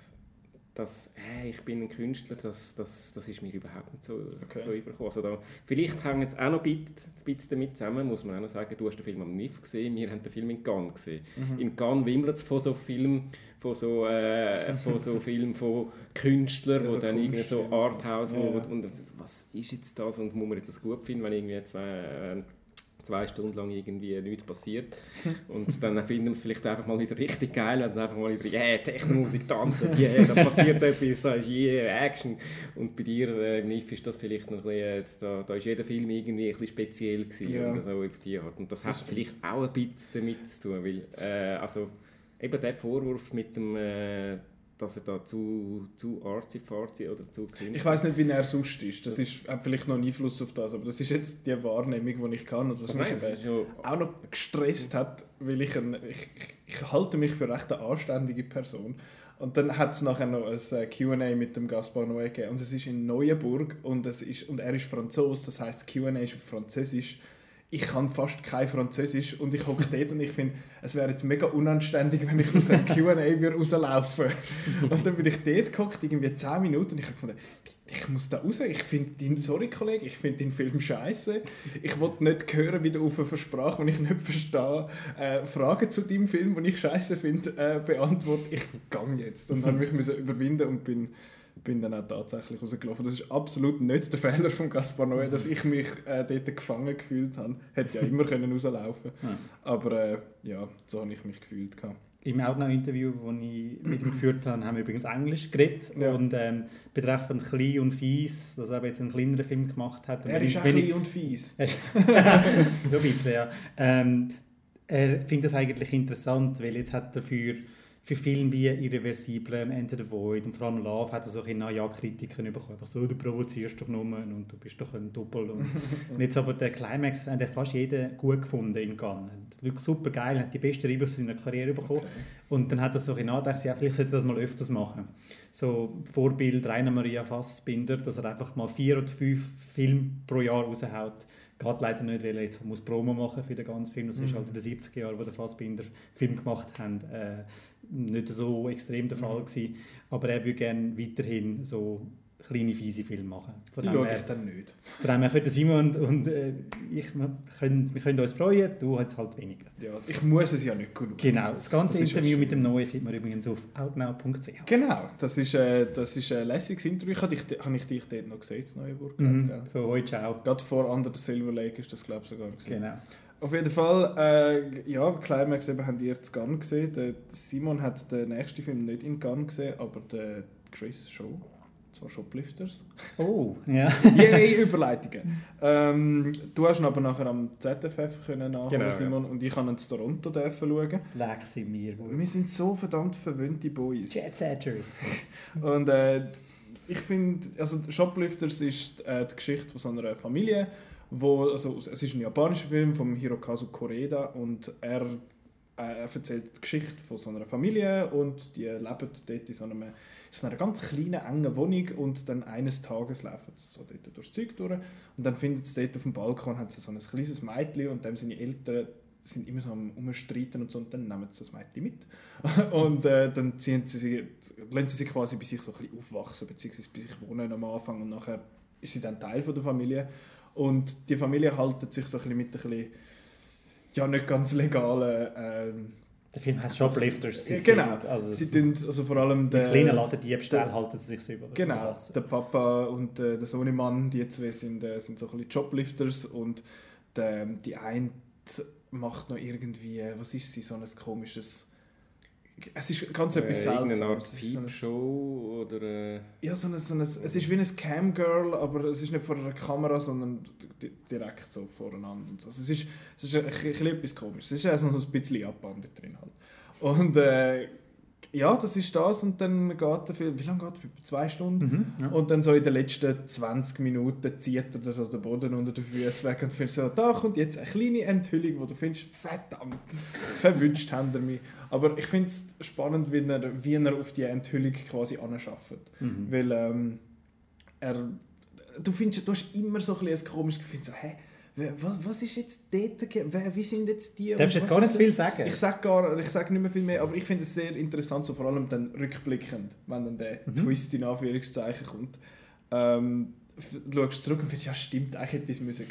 dass hey, ich bin ein Künstler, das, das, das ist mir überhaupt nicht so, okay. so übergekommen. Also da, vielleicht hängt es auch noch ein bisschen damit zusammen, muss man auch noch sagen, du hast den Film am NIF gesehen, wir haben den Film in Cannes gesehen. Mhm. In Cannes wimmelt es von so Filmen, von so, äh, von so Filmen von Künstlern, ja, so dann irgendwie so Arthouse, ja. wo, und was ist jetzt das und muss man jetzt das gut finden, wenn irgendwie zwei... Äh, zwei Stunden lang irgendwie nichts passiert. Und dann finden wir es vielleicht einfach mal wieder richtig geil und einfach mal wieder, yeah, Technomusik, Tanzen, yeah, da passiert etwas, da ist yeah, Action. Und bei dir äh, im NIF ist das vielleicht noch ein bisschen, da, da ist jeder Film irgendwie ein bisschen speziell gewesen ja. oder so auf die Art. Und das, das hat vielleicht auch ein bisschen damit zu tun, weil, äh, also eben der Vorwurf mit dem äh, dass er da zu, zu arzi-farzi oder zu klingt. Ich weiß nicht, wie er sonst ist. Das, das ist, hat vielleicht noch einen Einfluss auf das, aber das ist jetzt die Wahrnehmung, die ich kann und was, mich auch noch gestresst hat, weil ich, ein, ich, ich, halte mich für recht eine anständige Person. Und dann hat es nachher noch ein äh, Q&A mit dem Gaspar Noé gegeben. Und es ist in Neuenburg und, es ist, und er ist Franzos, das heißt Q&A ist auf Französisch ich kann fast kein Französisch und ich hocke dort und ich finde, es wäre jetzt mega unanständig, wenn ich aus dem Q&A rauslaufen Und dann bin ich dort gehockt, irgendwie 10 Minuten und ich habe gefunden, ich muss da raus, ich finde den, sorry Kollege, ich finde den Film scheiße. Ich wollte nicht hören, wie du auf Versprach, wenn ich nicht verstehe, äh, Fragen zu deinem Film, die ich scheiße finde, äh, beantworten. Ich gehe jetzt und habe mich überwinden und bin bin dann auch tatsächlich rausgelaufen. Das ist absolut nicht der Fehler von Gaspar Noé, dass ich mich äh, dort gefangen gefühlt habe. Hätte ja immer können rauslaufen können. Aber äh, ja, so habe ich mich gefühlt. Gehabt. Im Outnow-Interview, das ich mit ihm geführt habe, haben wir übrigens Englisch geredet. Ja. Und ähm, betreffend klein und fies, dass er jetzt einen kleineren Film gemacht hat. er ist auch klein und fies. ein bisschen, ja. Ähm, er findet das eigentlich interessant, weil jetzt hat er für für Filme wie Irreversible, Enter the Void und vor allem Love hat er so ein ja Kritiken bekommen. Einfach so, du provozierst doch nur und du bist doch ein Doppel. Und, und jetzt aber der Climax hat fast jeder gut gefunden in Cannes. Wirklich super geil, hat die besten Reviews in seiner Karriere bekommen. Okay. Und dann hat er so ein nachgedacht, ja, vielleicht sollte er das mal öfters machen. So Vorbild Rainer Maria Fassbinder, dass er einfach mal vier oder fünf Filme pro Jahr raushaut geht leider nicht, weil er jetzt muss Promo machen für den ganzen Film. Das mhm. ist halt in den 70er Jahren, wo der Fassbinder Film gemacht haben, äh, nicht so extrem der Fall mhm. gewesen. Aber er würde gerne weiterhin so kleine, fiese Filme machen. Von die schaue ich dann nicht. Von dem her könnten Simon und, und äh, ich, wir, können, wir können uns freuen, du hast halt weniger. Ja, ich muss es ja nicht genug. Genau, das ganze das Interview mit dem Neuen findet man übrigens auf outnow.ch. Genau, das ist, äh, das ist ein lässiges Interview. Ich habe dich, ich dich dort noch gesehen, in Neuenburg. Mhm, so, heute ciao. Gerade vor Under the Silver Lake ist das, glaube ich, sogar gesehen. Genau. Auf jeden Fall, äh, ja, Climax eben haben ihr zu Gun gesehen. Der Simon hat den nächsten Film nicht in Gun gesehen, aber der Chris schon zwar Shoplifters. Oh, ja. Yay, Überleitungen. Ähm, du hast ihn aber nachher am ZFF können nachholen, genau, Simon, ja. und ich habe ihn in Toronto dürfen schauen. Leck sie mir. Wir sind so verdammt verwöhnte Boys. Jetsetters. und äh, ich finde, also Shoplifters ist äh, die Geschichte von so einer Familie wo, also es ist ein japanischer Film von Hirokazu Koreda und er, äh, er erzählt die Geschichte von so einer Familie und die leben dort in so, einem, in einer ganz kleinen, engen Wohnung und dann eines Tages laufen sie so dort durchs Zeug durch und dann findet sie dort auf dem Balkon hat sie so ein kleines Mädchen und dem seine Eltern sind immer so am Umstreiten und so und dann nehmen sie das Mädchen mit. Und äh, dann ziehen sie sie, lassen sie sie quasi bei sich so ein bisschen aufwachsen beziehungsweise bei sich wohnen am Anfang und nachher ist sie dann Teil von der Familie und die Familie haltet sich so ein bisschen mit ein bisschen, ja nicht ganz legalen ähm, der Film heißt Shoplifters. Sie genau. Sind, also sie tun also vor allem der kleinen Ladendiebstahl halten sie sich über. Genau. Der Papa und äh, der Sohnemann, die zwei sind, äh, sind so ein bisschen Shoplifters und der, die eine macht noch irgendwie, was ist sie, so ein komisches es ist ganz etwas äh, Seltsames. Eine Art Peepshow oder... Äh... Ja, so ein, so ein, es ist wie ein Camgirl, aber es ist nicht vor einer Kamera, sondern direkt so voreinander. Und so. Also es ist, es ist ein, ein, ein, etwas komisch. Es ist also noch ein bisschen Japan drin halt. Und äh, ja, das ist das und dann geht Film, wie lange geht er? Zwei Stunden. Mhm, ja. Und dann so in den letzten 20 Minuten zieht er so den Boden unter den Füßen weg und findet so, da kommt jetzt eine kleine Enthüllung, wo du findest, verdammt, verwünscht haben er mich. Aber ich finde es spannend, wie er, wie er auf die Enthüllung quasi anschafft. Mhm. Weil ähm, er, du, findest, du hast immer so ein, ein komisches Gefühl, so, hä? Was, was ist jetzt dort? Wie sind jetzt die? Darfst du jetzt gar nicht viel sagen? Ich sage gar, ich sage nicht mehr viel mehr, aber ich finde es sehr interessant, so vor allem dann rückblickend, wenn dann der mhm. Twist in Anführungszeichen kommt. Ähm, schaust du zurück und findest, ja stimmt, eigentlich hätte ich es müssen.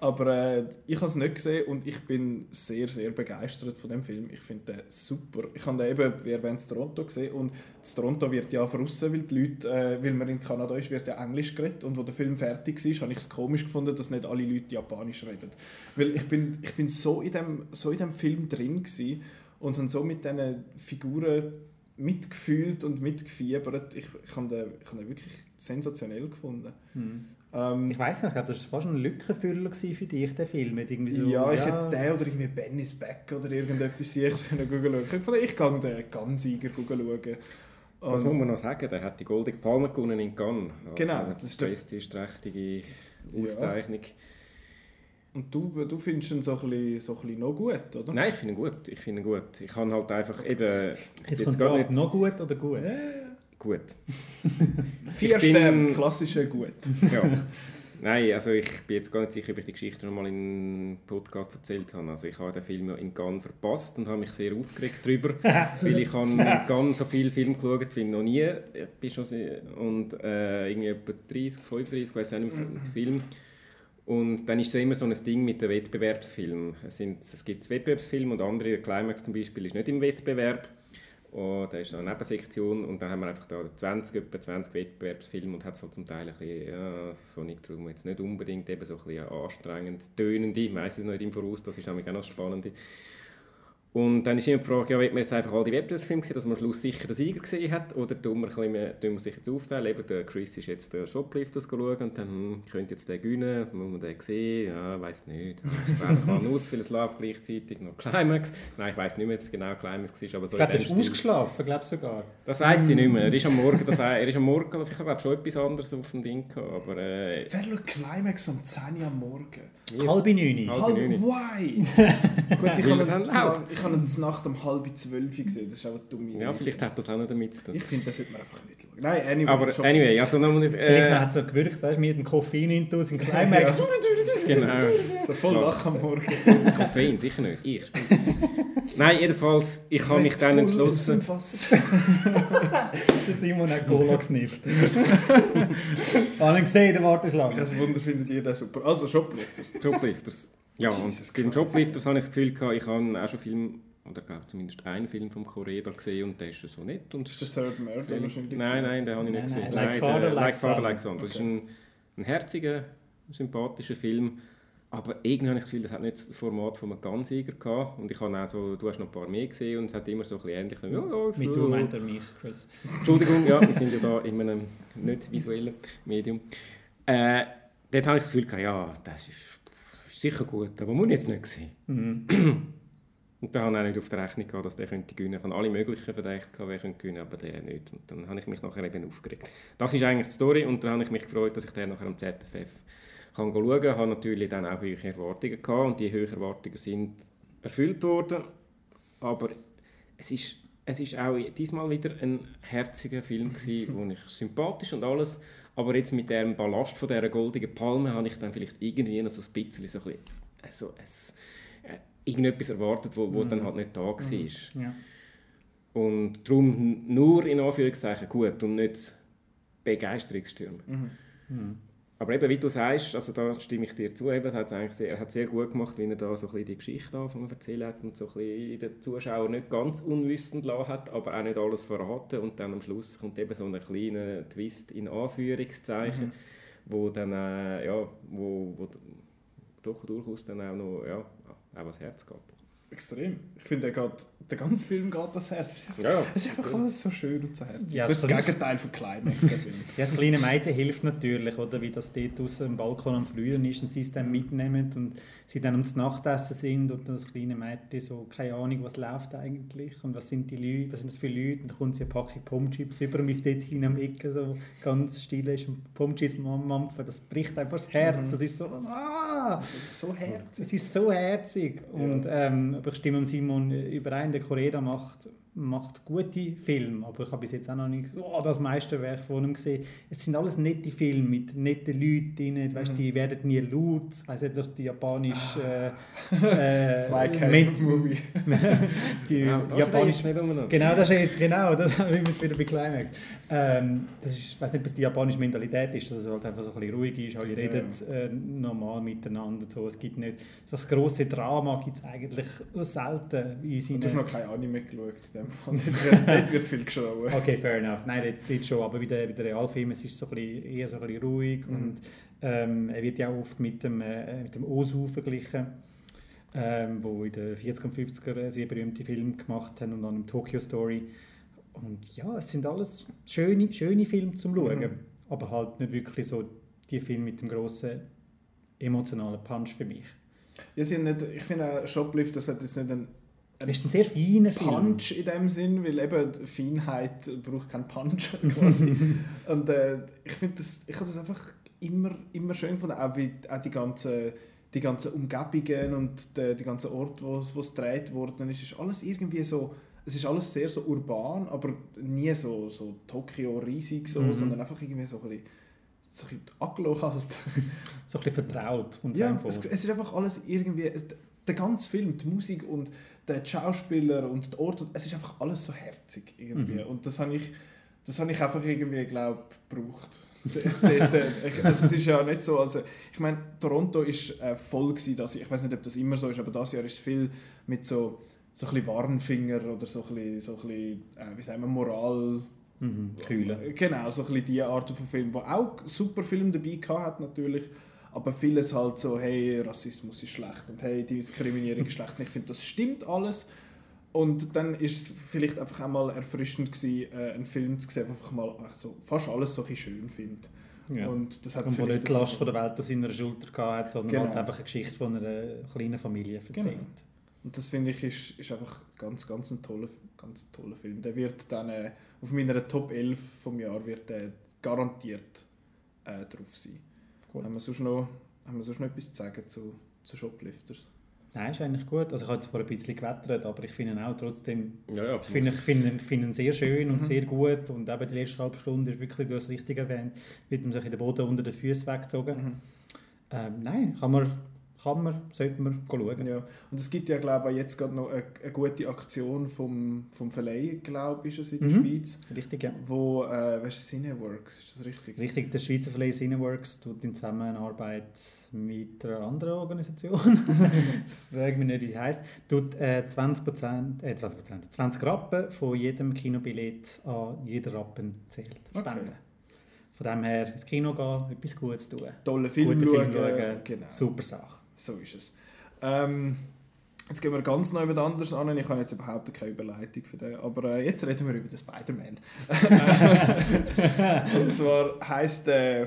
Aber äh, ich habe es nicht gesehen und ich bin sehr, sehr begeistert von dem Film. Ich finde den super. Ich habe den eben, wie erwähnt, in Toronto gesehen und in Toronto wird ja verrissen, weil die Leute, äh, weil man in Kanada ist, wird ja Englisch geredet und wo der Film fertig war, habe ich es komisch gefunden, dass nicht alle Leute Japanisch reden. Weil ich bin, ich bin so, in dem, so in dem Film drin gewesen und habe so mit diesen Figuren mitgefühlt und mitgefiebert. Ich, ich habe den, habe den wirklich sensationell gefunden. Mhm. Ähm, ich weiß nicht, ich glaube, das war fast ein Lückenfüller für dich, der Film. Irgendwie so, ja, ich ja. hätte den oder irgendwie Benny's Back oder irgendetwas ich können schauen. Ich, ich gehe den Ganzsieger schauen. Das muss man noch sagen, der hat die Goldene Palme gewonnen in Cannes. Also genau. Das ist die prestigeträchtige Auszeichnung. Ja. Und du, du findest ihn so ein, bisschen, so ein bisschen noch gut, oder? Nein, ich finde ihn gut. Ich finde ihn gut. Ich kann halt einfach eben... Jetzt, jetzt gar nicht... noch gut oder gut? Gut. Vier Sterne, klassischer Gut. ja. Nein, also ich bin jetzt gar nicht sicher, ob ich die Geschichte noch mal im Podcast erzählt habe. Also ich habe den Film in Cannes verpasst und habe mich sehr aufgeregt darüber, weil ich habe in Cannes so viele Filme geschaut wie noch nie. Ich bin schon sehr, und äh, irgendwie etwa 30, 35, weiß nicht, Film. Und dann ist es immer so ein Ding mit den Wettbewerbsfilmen. Es, sind, es gibt Wettbewerbsfilme und andere, Climax zum Beispiel, ist nicht im Wettbewerb. Und da ist eine Nebensektion und dann haben wir einfach da 20, etwa 20 Wettbewerbsfilme und hat halt zum Teil ein bisschen, ja, so nicht drum, jetzt nicht unbedingt eben so ein bisschen anstrengend tönende, meistens nicht im Voraus, das ist auch noch spannend. Und dann ist immer die Frage, ja, will man jetzt einfach all die Wettbewerbsfilme sehen, dass man am Schluss sicher den Sieger gesehen hat, oder tun wir, ein bisschen, tun wir sich jetzt aufteilen, eben der Chris ist jetzt der Shoplift schauen und dann hm, könnte jetzt der gewinnen, muss man den sehen, ja, weiß nicht, es kann aus, weil es läuft gleichzeitig noch Climax, nein, ich weiß nicht mehr, ob es genau Climax war, aber so Ich glaube, er ist ausgeschlafen, glaube sogar. Das weiß ich nicht mehr, er ist am Morgen, das, er ist am Morgen, ich habe schon etwas anderes auf dem Ding gehabt, aber... Äh, Wer schaut Climax um 10 Uhr am Morgen? Ja. Halb neun. Halb, why? Gut, ich habe ich habe ihn Nacht um halb zwölf gesehen, das ist auch eine dumme Ja, vielleicht hat das auch noch damit zu tun. Ich finde, das sollte man einfach nicht schauen. Nein, anyway. Aber anyway, also nochmal... Äh, vielleicht hat es so gewürgt, weißt du, mit dem Koffein in Climax. genau. So voll wach am Morgen. Koffein, sicher nicht. Ich. Nein, jedenfalls, ich habe mich dann entschlossen... der Simon hat Cola gesnifft. Alle gesehen, der Warteschlange. Das Wunder findet ihr das super. Also, Shoplifters. Shoplifters. Ja, und bei den Shoplifters habe ich das Gefühl, gehabt, ich habe auch schon Film oder glaube zumindest einen Film vom Koreda gesehen und der ist so nett. Und ist das Third Murder wahrscheinlich? Nein, nein, den habe ich nicht nein, gesehen. Like nein, Father, der, Like Father, Like Son. Das ist ein, ein herziger, sympathischer Film. Aber irgendwie habe ich das Gefühl, das hat nicht das Format von einem Ganzsieger gehabt. Und ich habe auch so, du hast noch ein paar mehr gesehen und es hat immer so ein bisschen ähnlich. Ja, ja, Mit du meint er mich, Chris. Entschuldigung, ja, wir sind ja da in einem nicht visuellen Medium. Äh, dort habe ich das Gefühl, gehabt, ja, das ist sicher gut, aber muss ich jetzt nicht sehen. Mhm. Und da habe ich auch nicht auf der Rechnung gehabt, dass der könnte gewinnen. Ich habe alle möglichen Verdächtige gehabt, wer könnte gewinnen aber der nicht. Und dann habe ich mich nachher eben aufgeregt. Das ist eigentlich die Story und dann habe ich mich gefreut, dass ich den nachher am ZFF kann schauen kann. habe natürlich dann auch hohe Erwartungen gehabt und die hohen Erwartungen sind erfüllt worden. Aber es ist, es ist auch diesmal wieder ein herziger Film gewesen, wo ich sympathisch und alles, aber jetzt mit dem Ballast von dieser goldenen Palme habe ich dann vielleicht irgendwie noch so ein bisschen so ein bisschen, also es, äh, irgendetwas erwartet, wo, wo mhm. dann halt nicht da war. Mhm. Ja. Und darum nur in Anführungszeichen gut und nicht Begeisterungsstürme. Mhm. Aber eben, wie du sagst, also da stimme ich dir zu, eben, hat eigentlich sehr, er hat sehr gut gemacht, wie er da so ein bisschen die Geschichte anfangen erzählt hat und so ein bisschen den Zuschauer nicht ganz unwissend lassen hat, aber auch nicht alles verraten und dann am Schluss kommt eben so ein kleiner Twist in Anführungszeichen, mhm. wo dann, äh, ja, wo, wo doch durchaus dann auch noch, ja, auch ans Herz geht. Extrem. Ich finde, der, ganze Film geht das Herz. Ja, es ist einfach alles so schön und so herzlich. Ja, das ist das Gegenteil von Climax, ja, das kleine Mädchen hilft natürlich, oder, wie das dort draußen am Balkon am Flüren ist und sie es dann mitnehmen und sie dann ums Nachtessen sind und das kleine Mädchen so, keine Ahnung, was läuft eigentlich und was sind die Leute, was sind das für Leute und dann kommt sie eine Packung Pomchips über und dort hin am Ecke so ganz still ist und Pomchips mampfen, das bricht einfach das Herz, mhm. das ist so, ah! So herzig. Es ist so herzig und ähm, aber ich stimme Simon überein, der Koreda macht macht gute Filme, aber ich habe bis jetzt auch noch nicht oh, das Meisterwerk von ihm gesehen. Es sind alles nette Filme mit netten Leuten drin, weißt, mhm. die werden nie laut, nicht, durch die japanische äh, äh, mit, Movie. die ja, japanisch, genau, das ist jetzt genau, das haben wir jetzt wieder bei Climax. Ähm, das ist, ich weiß nicht, was die japanische Mentalität ist, dass es halt einfach so ein bisschen ruhig ist, alle reden ja. äh, normal miteinander, so. es gibt nicht, das große Drama gibt es eigentlich selten. In du hast noch kein Anime geschaut, dem Fall. dort wird viel geschrauben. Okay, fair enough. Nein, dort, dort schon. Aber bei den, bei den Realfilmen ist es so ein bisschen, eher so ein bisschen ruhig. Mhm. Und ähm, er wird ja auch oft mit dem, äh, mit dem Ozu verglichen. Ähm, wo in den 40er und 50er sehr berühmte Filme gemacht haben und dann im Tokyo Story. Und ja, es sind alles schöne, schöne Filme zum Schauen. Mhm. Aber halt nicht wirklich so die Filme mit dem grossen emotionalen Punch für mich. Ja, sind nicht, ich finde auch Shoplifters hat jetzt nicht einen ein ist ein sehr feiner Punch Film. in dem Sinn, weil eben Feinheit braucht keinen Punch quasi. und äh, ich finde das, ich habe das einfach immer, immer schön gefunden, auch, wie, auch die ganzen die ganzen Umgebungen und die, die ganzen Orte, wo, wo es gedreht worden ist, ist alles irgendwie so, es ist alles sehr so urban, aber nie so, so Tokio riesig so, mhm. sondern einfach irgendwie so ein bisschen, so ein bisschen halt. so ein bisschen vertraut und ja, es, es, ist einfach alles irgendwie, es, der ganze Film, die Musik und der Schauspieler und der Ort, es ist einfach alles so herzig irgendwie. Mhm. Und das habe ich, das habe ich einfach irgendwie, glaube gebraucht. also es ist ja nicht so, also ich meine, Toronto ist äh, voll gewesen, dass ich, ich weiß nicht, ob das immer so ist, aber das Jahr ist viel mit so so ein bisschen Warnfinger oder so ein bisschen, so ein bisschen äh, wie sagen wir, Moral... Mhm, Kühle. Genau, so ein bisschen die Art von Film, wo auch super Film dabei hat natürlich, aber vieles halt so, hey, Rassismus ist schlecht und hey, Diskriminierung ist schlecht. Und ich finde, das stimmt alles. Und dann ist es vielleicht einfach einmal erfrischend gewesen, äh, einen Film zu sehen, der einfach mal so, fast alles so ein schön findet. Ja. Und, das hat und wo nicht die Last von der Welt auf seiner Schulter gehabt sondern genau. halt einfach eine Geschichte von einer kleinen Familie erzählt. Genau. Und das finde ich ist, ist einfach ganz, ganz ein toller, ganz toller Film. Der wird dann äh, auf meiner Top 11 vom Jahr wird der garantiert äh, drauf sein. Gut. Haben wir sonst noch, haben wir sonst noch etwas zu sagen zu, zu Shoplifters? Nein, ist eigentlich gut. Also ich habe jetzt vor ein bisschen gewettert, aber ich finde ihn auch trotzdem, ja, ja, ich finde, ich finde, finde ihn sehr schön und mhm. sehr gut und eben die letzte halbe Stunde ist wirklich, du hast es richtig erwähnt, wird man sich in den Boden unter den Füßen weggezogen. Mhm. Ähm, nein, kann man kann man, sollte man schauen. Ja. Und es gibt ja, glaube ich, jetzt gerade noch eine, eine, gute Aktion vom, vom Verleih, glaube ich, ist es in der mhm. Schweiz. Richtig, ja. Wo, äh, weißt du, Cineworks, ist das richtig? Richtig, der Schweizer Verleih Cineworks tut in Zusammenarbeit mit einer anderen Organisation, frage mich nicht, wie die heisst, tut äh, 20%, äh, 20%, 20 Rappen von jedem Kinobillett an jeder Rappen zählt, spenden. Okay. Von dem her ins Kino gehen, etwas Gutes tun. Tolle Filme schauen. schauen. Genau. Super Sache. So ist es. Ähm, jetzt gehen wir ganz noch über anders an. Ich habe jetzt überhaupt keine Überleitung für den. Aber äh, jetzt reden wir über den Spider-Man. Und zwar heisst äh,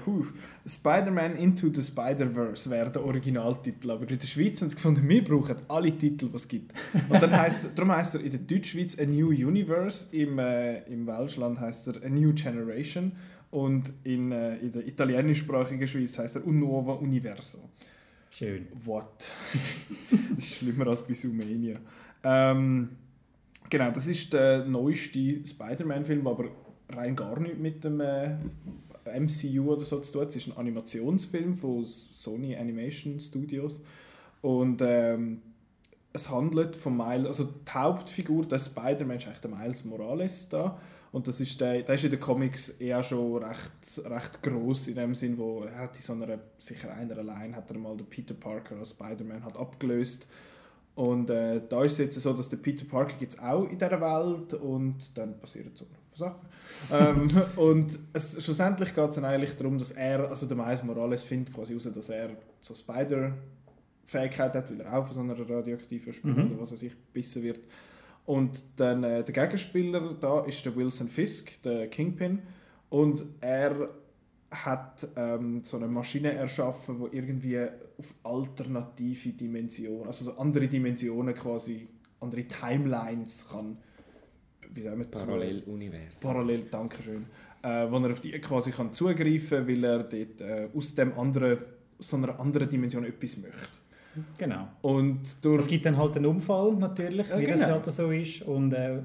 Spider-Man Into the Spider-Verse wäre der Originaltitel. Aber in der Schweiz haben sie gefunden, wir brauchen alle Titel, die es gibt. Und dann heisst, darum heisst er in der Deutschschweiz A New Universe. Im, äh, im Welschland heisst er A New Generation. Und in, äh, in der italienischsprachigen Schweiz heißt er Un Nuovo Universo. Schön. What? das ist schlimmer als bei Sumania. Ähm, genau, das ist der neueste Spider-Man-Film, der aber rein gar nichts mit dem äh, MCU oder so zu tun. Es ist ein Animationsfilm von Sony Animation Studios. Und ähm, es handelt von Miles, also die Hauptfigur des Spider-Man ist eigentlich der Miles Morales da. Und das ist der, der ist in den Comics eher schon recht, recht groß in dem Sinn, wo er hat in so einer, sicher einer allein, hat er mal den Peter Parker als Spider-Man hat abgelöst. Und äh, da ist es jetzt so, dass der Peter Parker gibt auch in dieser Welt und dann passieren so Sachen. ähm, und es, schlussendlich geht es dann eigentlich darum, dass er, also der Miles Morales findet quasi heraus, dass er so Spider Fähigkeit hat, weil er auch von so einer radioaktiven Spinne mhm. oder was er sich bissen wird. Und dann äh, der Gegenspieler da ist der Wilson Fisk, der Kingpin. Und er hat ähm, so eine Maschine erschaffen, die irgendwie auf alternative Dimensionen, also so andere Dimensionen quasi, andere Timelines kann. Wie sagen wir das? Paralleluniversum. Parallel, danke schön. Äh, wo er auf die quasi kann zugreifen kann, weil er dort äh, aus dem anderen, so einer anderen Dimension etwas möchte. Genau. Und durch es gibt dann halt einen Unfall natürlich, wie genau. das halt so ist. Und äh,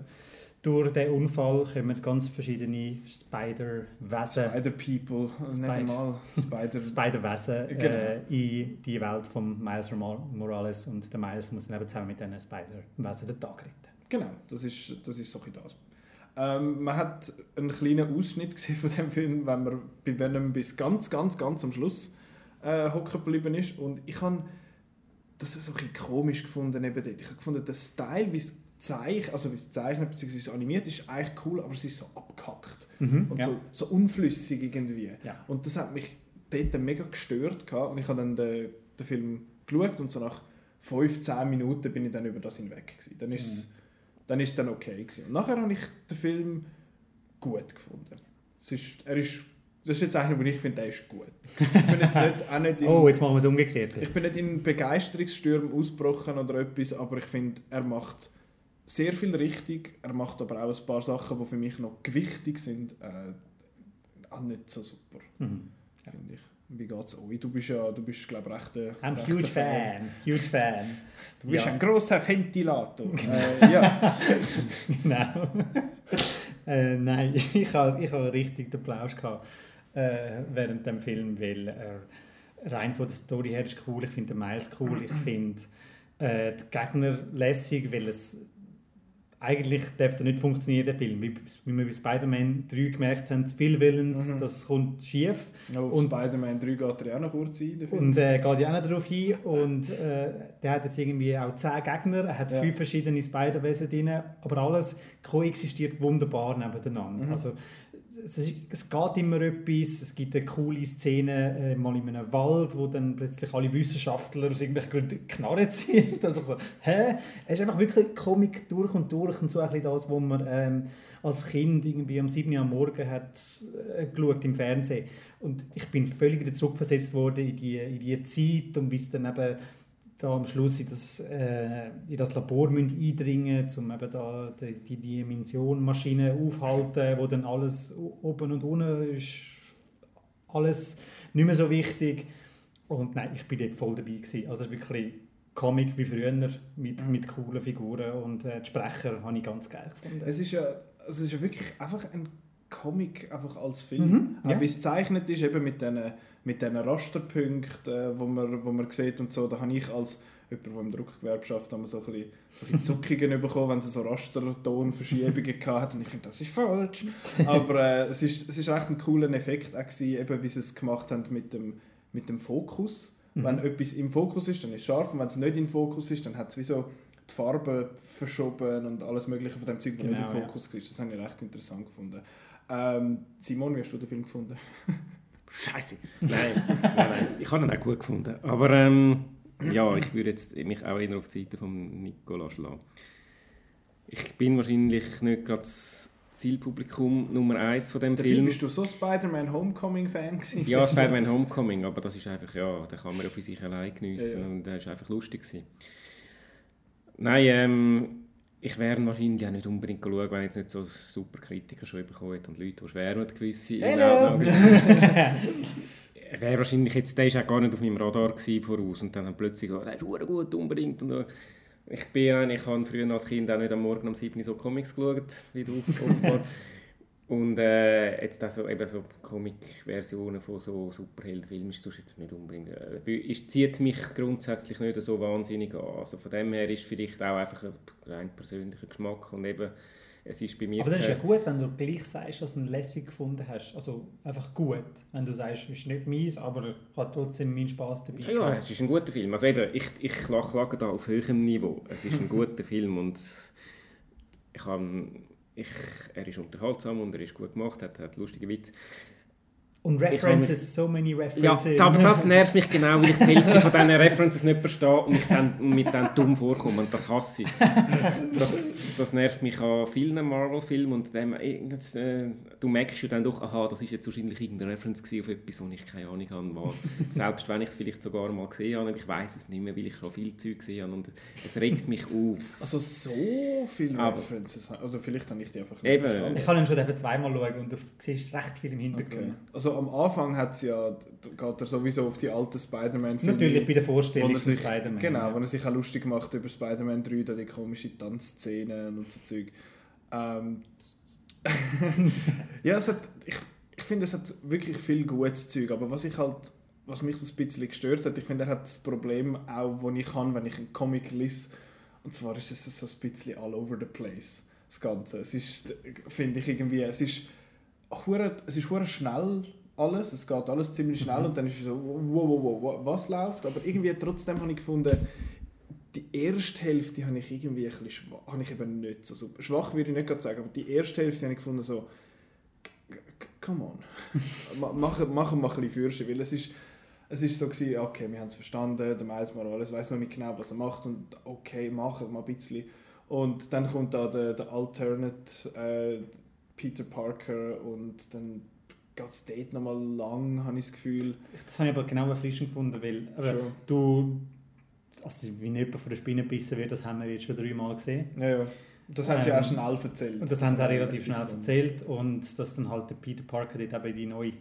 durch diesen Unfall kommen ganz verschiedene Spider-Wesen. Spider-People, Spider nicht einmal Spider... Spider-Wesen genau. äh, in die Welt von Miles Morales und der Miles muss dann eben zusammen mit diesen Spider-Wesen den Tag retten. Genau, das ist, das ist so das. Ähm, man hat einen kleinen Ausschnitt gesehen von dem Film, wenn man bei Venom bis ganz, ganz, ganz am Schluss äh, hocken geblieben ist und ich habe das ist so ein bisschen komisch gefunden eben dort. Ich habe gefunden, der Style, wie es zeichnet, also wie es zeichnet bzw. animiert, ist eigentlich cool, aber es ist so abgekackt mhm, und ja. so, so unflüssig irgendwie. Ja. Und das hat mich dort mega gestört gehabt. und ich habe dann den, den Film geschaut und so nach 15 Minuten bin ich dann über das hinweg gewesen. Dann ist mhm. dann ist es dann okay gewesen. Und nachher habe ich den Film gut gefunden. Es ist, er ist das ist jetzt einer, wo ich finde, der ist gut. Ich bin jetzt nicht, auch nicht in, oh, jetzt machen wir es umgekehrt. Ich bin nicht in Begeisterungsstürmen ausgebrochen oder etwas, aber ich finde, er macht sehr viel richtig. Er macht aber auch ein paar Sachen, die für mich noch gewichtig sind, äh, auch nicht so super, mhm. finde ich. Wie geht's euch? Du bist ja, du bist glaube ich recht I'm recht huge fan. fan. Huge fan. Du bist ja. ein großer Ventilator. äh, ja. genau. äh, nein, ich habe ich hab richtig den Applaus gehabt äh, während dem Film, weil äh, rein von der Story her ist cool, ich finde Miles cool, ich finde äh, die Gegner lässig, weil es eigentlich dürfte nicht funktionieren, der Film. Wie, wie wir bei Spider-Man 3 gemerkt haben, zu viel Willens, mhm. das kommt schief. No, und Spider-Man 3 geht er ja auch noch kurz ein. Und äh, geht ja auch noch darauf hin. Und äh, der hat jetzt irgendwie auch 10 Gegner, er hat ja. fünf verschiedene Spider-Wesen drin, aber alles koexistiert wunderbar nebeneinander. Mhm. Also es, es geht immer etwas, es gibt eine coole Szene äh, mal in einem Wald, wo dann plötzlich alle Wissenschaftler aus irgendwelchen Gründen Knarren ziehen. Also so, hä? Es ist einfach wirklich Comic durch und durch und so ein bisschen das, was man ähm, als Kind irgendwie am 7. Uhr am Morgen hat äh, geschaut im Fernsehen. Und ich bin völlig wieder zurückversetzt worden in die, in die Zeit und bis dann eben da am Schluss in das, äh, in das Labor eindringen um eben da die, die Dimensionmaschine aufhalten, wo dann alles oben und unten ist alles nicht mehr so wichtig. Und nein, ich bin dort voll dabei gewesen. Also wirklich Comic wie früher mit, mhm. mit coolen Figuren und äh, die Sprecher habe ich ganz geil gefunden. Es ist ja, es ist ja wirklich einfach ein Comic einfach als Film. Mhm, ja. Wie es gezeichnet ist, eben mit diesen mit Rasterpunkten, äh, wo, man, wo man sieht und so, da habe ich als jemand, der im Druckgewerbe schafft, so ein bisschen, so ein Zuckungen bekommen, wenn sie so Rastertonverschiebungen hatten. Und ich finde, das ist falsch. Aber äh, es, ist, es ist echt ein cooler Effekt auch gewesen, eben, wie sie es gemacht haben mit dem, mit dem Fokus. Mhm. Wenn etwas im Fokus ist, dann ist es scharf. Und wenn es nicht im Fokus ist, dann hat es wie so die Farbe verschoben und alles mögliche von dem Zeug, das genau, nicht im genau, Fokus ja. ist. Das habe ich recht interessant gefunden. Ähm, Simon, wie hast du den Film gefunden? Scheiße. Nein, nein, nein. Ich habe ihn auch gut gefunden. Aber ähm, ja, ich würde jetzt mich auch eher auf die Seite von Nicola schlagen. Ich bin wahrscheinlich nicht gerade das Zielpublikum Nummer eins von dem Dabei Film. Bist du so Spider-Man Homecoming-Fan gewesen? Ja, Spider-Man Homecoming, aber das ist einfach, ja, da kann man ja für sich allein geniessen ja, ja. und das ist einfach lustig gewesen. Nein, ähm, ich wäre wahrscheinlich auch nicht unbedingt schauen, wenn ich jetzt nicht so super Kritiker schon bekommen hätte und Leute, die schwärmen gewisse... Hello! wäre wahrscheinlich jetzt, der war auch gar nicht auf meinem Radar gewesen voraus und dann haben plötzlich gesagt, der ist gut, unbedingt. Und, ich bin ich habe früher als Kind auch nicht am Morgen um 7 Uhr so Comics geschaut, wie du offenbar. Und äh, jetzt also eben so Comic-Versionen von so Superheldenfilmen ist jetzt nicht unbedingt. Äh, ist, zieht mich grundsätzlich nicht so wahnsinnig an. Also von dem her ist vielleicht auch einfach ein rein persönlicher Geschmack und eben es ist bei mir... Aber das ist ja gut, wenn du gleich sagst, dass du ihn lässig gefunden hast. Also einfach gut. Wenn du sagst, es ist nicht meins, aber ich habe trotzdem meinen Spass dabei. Ja, ja, es ist ein guter Film. Also eben, ich, ich lache da auf höherem Niveau. Es ist ein guter Film und ich habe ich, er ist unterhaltsam und er ist gut gemacht, hat, hat lustige Witze. Und References, so many References. Ja, aber das nervt mich genau, weil ich die Hälfte von diesen References nicht verstehe und ich dann mit denen dumm vorkomme. Und das hasse ich. Das, das nervt mich an vielen Marvel-Filmen. Und dem, äh, du merkst ja dann doch, aha, das ist jetzt wahrscheinlich irgendeine Reference auf etwas, wo ich keine Ahnung habe, was. Selbst wenn ich es vielleicht sogar mal gesehen habe, aber ich weiß es nicht mehr, weil ich schon viel Zeug gesehen habe. Und es regt mich auf. Also so viele aber, References? Also vielleicht habe ich die einfach nicht eben, verstanden. Ich kann ihn schon zweimal schauen und du siehst recht viel im Hintergrund. Okay. Also am Anfang hat's ja, geht er sowieso auf die alten Spider-Man-Filme. Natürlich bei der Vorstellung von Spider-Man. Genau, ja. wo er sich auch lustig macht über Spider-Man 3, da die komischen Tanzszenen und so Zeug. Ähm, ja, es hat, ich, ich finde, es hat wirklich viel gutes Zeug, aber was ich halt, was mich so ein bisschen gestört hat, ich finde, er hat das Problem auch, das ich habe, wenn ich einen Comic lese, und zwar ist es so ein bisschen all over the place, das Ganze. Es ist, finde ich irgendwie, es ist es ist schnell alles, es geht alles ziemlich schnell mhm. und dann ist es so, wow, wow, wow, was läuft, aber irgendwie trotzdem habe ich gefunden, die erste Hälfte habe ich irgendwie ein bisschen schwach, habe ich eben nicht so super, schwach würde ich nicht gerade sagen, aber die erste Hälfte habe ich gefunden so, come on, machen, machen wir ein bisschen Fürsche, weil es ist, es ist so gewesen, okay, wir haben es verstanden, der Miles Morales weiß noch nicht genau, was er macht und okay, machen wir ein bisschen. Und dann kommt da der, der Alternate äh, Peter Parker und dann geht es dort nochmal lang, habe ich das Gefühl. Das habe ich aber genau erfrischend gefunden, weil du, also wie jemand von der Spinne gebissen wird, das haben wir jetzt schon dreimal gesehen. Ja, ja. Das haben sie ähm, auch schnell erzählt. Und das, das haben sie auch relativ schnell erzählt und dass dann halt der Peter Parker dort eben in die neue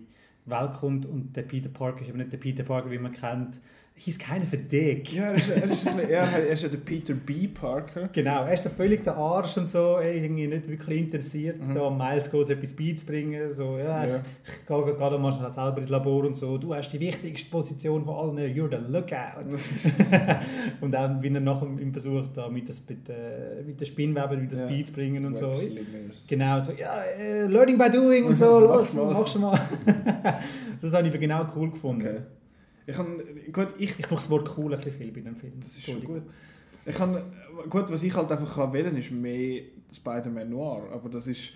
Welt kommt und der Peter Parker ist eben nicht der Peter Parker, wie man kennt, he's kind of a dick. Ja, er ist, er ist, er, er ist ja der Peter B. Parker. Genau, er ist so völlig der Arsch und so, irgendwie nicht wirklich interessiert, mhm. da Miles Goes etwas beizubringen. So, ja, ja. ich, ich gehe gerade mal selber ins Labor und so, du hast die wichtigste Position von allen, you're the lookout. und dann, wie er nachher im Versuch da mit, das, mit, äh, mit den Spinnweben das ja. beizubringen und so. Genau, so, ja, uh, learning by doing und so, los, mach schon mal. das habe ich genau cool gefunden. Okay. Ich, kann, gut, ich, ich brauche das Wort cool ein bisschen viel bei dem Film. Das ist schon gut. Ich kann, gut, was ich halt einfach kann wählen ist mehr Spider-Man Noir, aber das ist,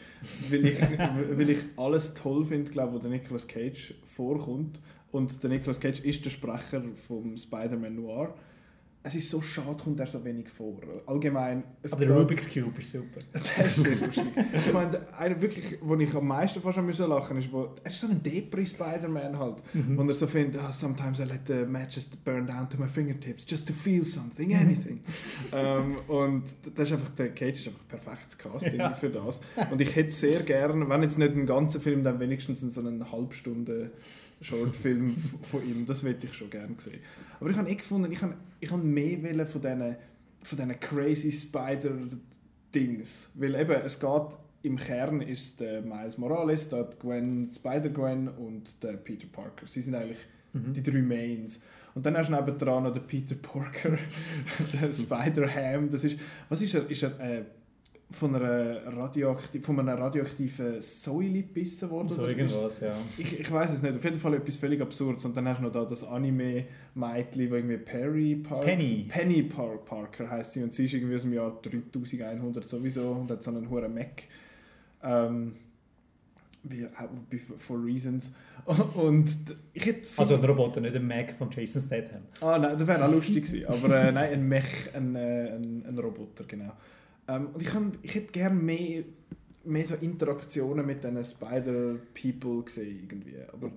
weil ich, weil ich alles toll finde, glaube wo der Nicolas Cage vorkommt und der Nicolas Cage ist der Sprecher vom Spider-Man Noir es ist so schade, kommt er so wenig vor. Allgemein. Aber der Rubik's Cube ist super. das ist sehr lustig. ich meine, einer wirklich, wo ich am meisten fast müssen lachen ist, wo, er ist so ein Depri Spider-Man halt, mhm. wo er so findet, oh, sometimes I let the matches burn down to my fingertips, just to feel something, mhm. anything. um, ähm, und das ist einfach, der Cage ist einfach perfektes Casting ja. für das. Und ich hätte sehr gerne, wenn jetzt nicht einen ganzen Film, dann wenigstens in so eine halbe Stunde Shortfilm von ihm. Das hätte ich schon gerne sehen. Aber ich habe eh gefunden, ich habe, ich habe mehr von diesen, von diesen crazy Spider-Dings. Weil eben, es geht, im Kern ist der Miles Morales, der Gwen, Spider-Gwen und der Peter Parker. Sie sind eigentlich mhm. die drei Mains. Und dann hast du nebendran noch den Peter Parker, der Spider-Ham. Das ist, was ist er? Ist er äh, von, einer radioaktiv, von einer radioaktiven Säule gebissen worden. So irgendwas, ja. Ich, ich weiß es nicht. Auf jeden Fall etwas völlig Absurdes. Und dann hast du noch da das Anime-Mädchen, das irgendwie Perry Parker... Penny. Penny Par Parker heisst sie. Und sie ist irgendwie aus dem Jahr 3100 sowieso und hat so einen hohen Mac. Ähm, wie, for reasons. Und ich hätte also ein Roboter, nicht ein Mac von Jason Statham. Ah nein, das wäre auch lustig gewesen. Aber äh, nein, ein Mech, ein, äh, ein, ein Roboter, genau. Ähm, und ich, kann, ich hätte gerne mehr, mehr so Interaktionen mit diesen Spider-People gesehen. Irgendwie. Aber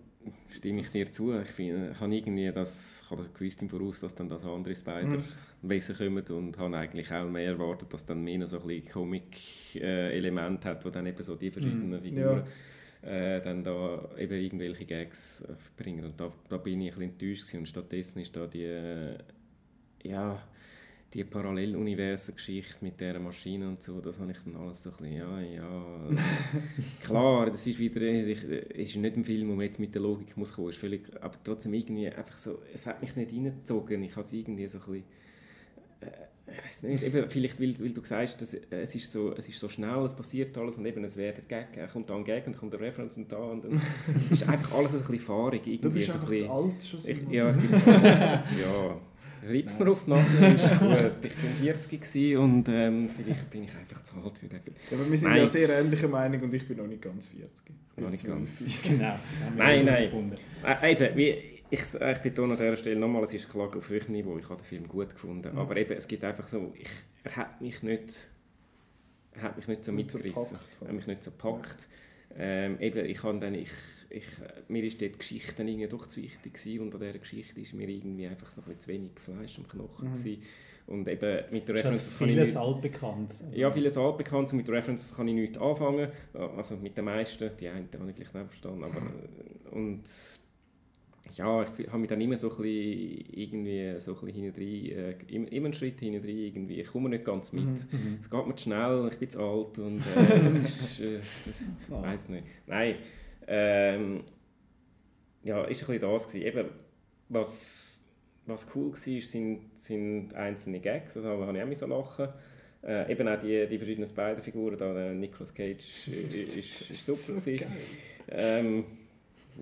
stimme ich dir zu. Ich finde, habe irgendwie das, ich habe gewusst im Voraus, dass dann das andere Spider-Wesen mhm. kommen und habe eigentlich auch mehr erwartet, dass dann mehr so ein bisschen Comic-Element hat, wo dann eben so die verschiedenen mhm. Figuren ja. äh, dann da eben irgendwelche Gags äh, bringen. Und da, da bin ich ein bisschen enttäuscht gewesen. und stattdessen ist da die, äh, ja, die Paralleluniversen-Geschichte mit dieser Maschine und so, das habe ich dann alles so ein bisschen, ja, ja. Klar, das ist wieder, es ist nicht ein Film, wo man jetzt mit der Logik muss kommen, ist völlig, aber trotzdem irgendwie einfach so, es hat mich nicht reingezogen, ich habe es irgendwie so ein bisschen, äh, ich weiß nicht, eben, vielleicht weil, weil du sagst, dass, es, ist so, es ist so schnell, es passiert alles und eben es wäre der Gag, er kommt da ein Gag und dann kommt der Reference und da und dann, es ist einfach alles ein bisschen fahrig. Irgendwie, du bist so einfach bisschen, zu alt schon so. Ich, ja, ich bin zu alt, ja. Reibt mir auf die Nase, ist gut. Ich war 40 und ähm, vielleicht bin ich einfach zu alt für den Film. Ja, aber wir sind nein. ja sehr ähnlicher Meinung und ich bin noch nicht ganz 40. Noch nicht ganz. genau. Nein, nein. Äh, eben, wie, ich, ich betone an dieser Stelle nochmal, es ist klar auf höchstem Niveau, ich habe den Film gut gefunden, mhm. aber eben, es gibt einfach so, ich, er hat mich nicht, er hat mich nicht so mitgerissen, er hat mich nicht so gepackt. Ähm, eben, ich habe dann, ich, ich, mir ist dort die Geschichte irgendwie doch zu wichtig gewesen und an dieser Geschichte ist mir irgendwie einfach so ein bisschen zu wenig Fleisch am Knochen mhm. Und eben mit der References kann vieles ich nicht, altbekannt. Also. Ja, vieles altbekannt. Und mit References kann ich nichts anfangen. Also mit den meisten, die einen habe ich vielleicht nicht verstanden. Aber, und ja, ich habe mich dann immer so ein bisschen, irgendwie so ein bisschen hinten äh, immer einen Schritt hinten irgendwie. Ich komme nicht ganz mit. Mhm. mhm. Es geht mir zu schnell, ich bin zu alt und äh, das ist, äh, das, oh. weiß nicht. Nein, ähm, ja, ist ein bisschen das gewesen. Eben, was, was cool war, sind, sind einzelne Gags, also habe ich auch so lachen. Äh, eben auch die, die verschiedenen Spider-Figuren, da der Nicolas Cage ist, ist, ist super so ähm,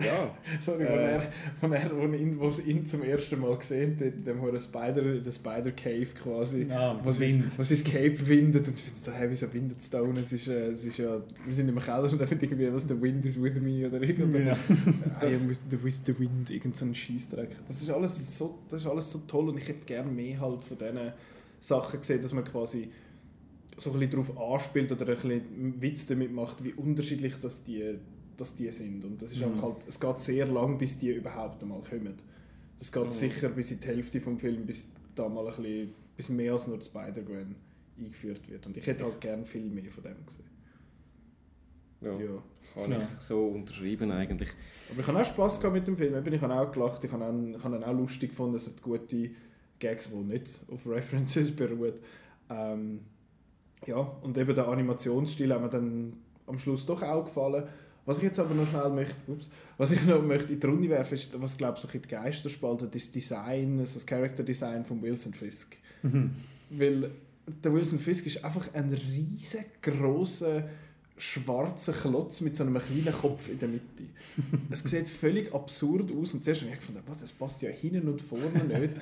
ja. Sorry, äh, er, von er, wo, ihn, wo ihn zum ersten Mal gesehen hat, in dem Spider, der Spider Cave quasi, ah, wo, sie, wo sie das Cape windet und findet so, hey, wieso windet es da unten? Es ist, äh, es ist ja, wir sind im Keller und er findet irgendwie, was, the wind is with me oder irgendwas. Ja. I am with the, with the wind, irgend so ein Scheissdreck. Das ist alles so, das ist alles so toll und ich hätte gerne mehr halt von diesen Sachen gesehen, dass man quasi so ein bisschen darauf anspielt oder ein bisschen Witz damit macht, wie unterschiedlich das die dass die sind. Und das ist mhm. halt, es geht sehr lang, bis die überhaupt einmal kommen. Das geht mhm. sicher bis in die Hälfte vom Film, bis da mal ein bisschen, bis mehr als nur Spider-Gwen eingeführt wird. Und ich hätte halt gerne viel mehr von dem gesehen. Ja, ja. kann ja. ich so unterschreiben eigentlich. Aber ich habe auch Spass gehabt mit dem Film. Ich habe auch gelacht, ich habe, auch, ich habe ihn auch lustig gefunden. Es hat gute Gags, die nicht auf References beruhen. Ähm, ja, und eben der Animationsstil hat mir dann am Schluss doch auch gefallen. Was ich jetzt aber noch schnell möchte, ups, was ich noch möchte in die Runde werfen, ist, was glaube ich die Geister spaltet, ist das Design, also das Character Design von Wilson Fisk. Mhm. Weil der Wilson Fisk ist einfach ein riesengroßer schwarzer Klotz mit so einem kleinen Kopf in der Mitte. es sieht völlig absurd aus und zuerst habe ich gefunden, was, es passt ja hinten und vorne nicht.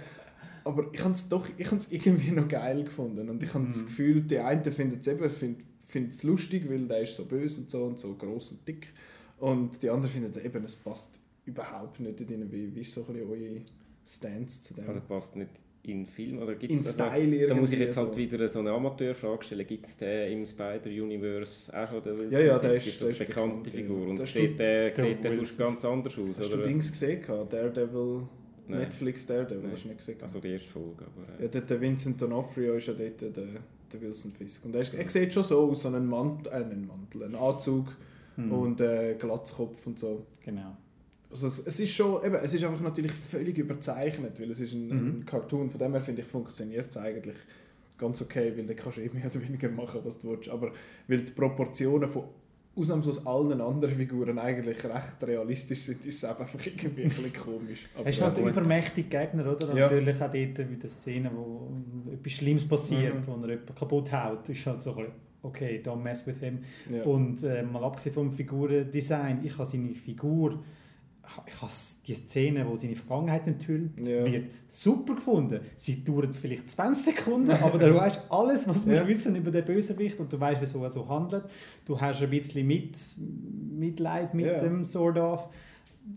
Aber ich habe es doch ich irgendwie noch geil gefunden und ich habe mhm. das Gefühl, die einen finden es eben, find, finde es lustig, weil der ist so böse und so und so groß und dick. Und die anderen finden eben, es passt überhaupt nicht in ihnen. Wie, wie ist so ein bisschen eure Stance zu dem? Also passt nicht in Film oder gibt's in Style also, Da muss ich jetzt halt so. wieder so eine Amateurfrage stellen. Gibt es den im Spider-Universe auch schon? Wilson ja, ja, der ist, ist das eine bekannte Figur. Und sieht der, sieht der sonst ganz anders aus? Hast oder? du Dings gesehen? Daredevil... Nein. Netflix Daredevil, Nein. hast du nicht gesehen? Also die erste Folge, aber... Äh. Ja, der, der Vincent D'Onofrio ist ja dort der der Wilson Fisk. Und er, ist, er sieht schon so aus, so einen Mantel, äh, einen Mantel, einen Anzug mhm. und äh, Glatzkopf und so. Genau. Also es, es, ist schon, eben, es ist einfach natürlich völlig überzeichnet, weil es ist ein, mhm. ein Cartoon, von dem her finde ich, funktioniert es eigentlich ganz okay, weil dann kannst du eh mehr oder weniger machen, was du willst. Aber weil die Proportionen von ausnahmslos allen anderen Figuren eigentlich recht realistisch sind, ist es einfach irgendwie ein bisschen komisch. Aber es ist halt übermächtig Gegner, oder? Ja. Natürlich auch dort wie der Szene, wo etwas Schlimmes passiert, mhm. wo er jemanden kaputt haut, ist halt so ein bisschen, okay, don't mess with him. Ja. Und äh, mal abgesehen vom Figurendesign, ich habe seine Figur ich habe die Szene, wo seine Vergangenheit enthüllt ja. wird, super gefunden. Sie dauert vielleicht 20 Sekunden, aber du weißt alles, was du ja. wissen über den Bösewicht und du weißt, wieso er so handelt. Du hast ein bisschen mit, Mitleid mit ja. dem Sword of.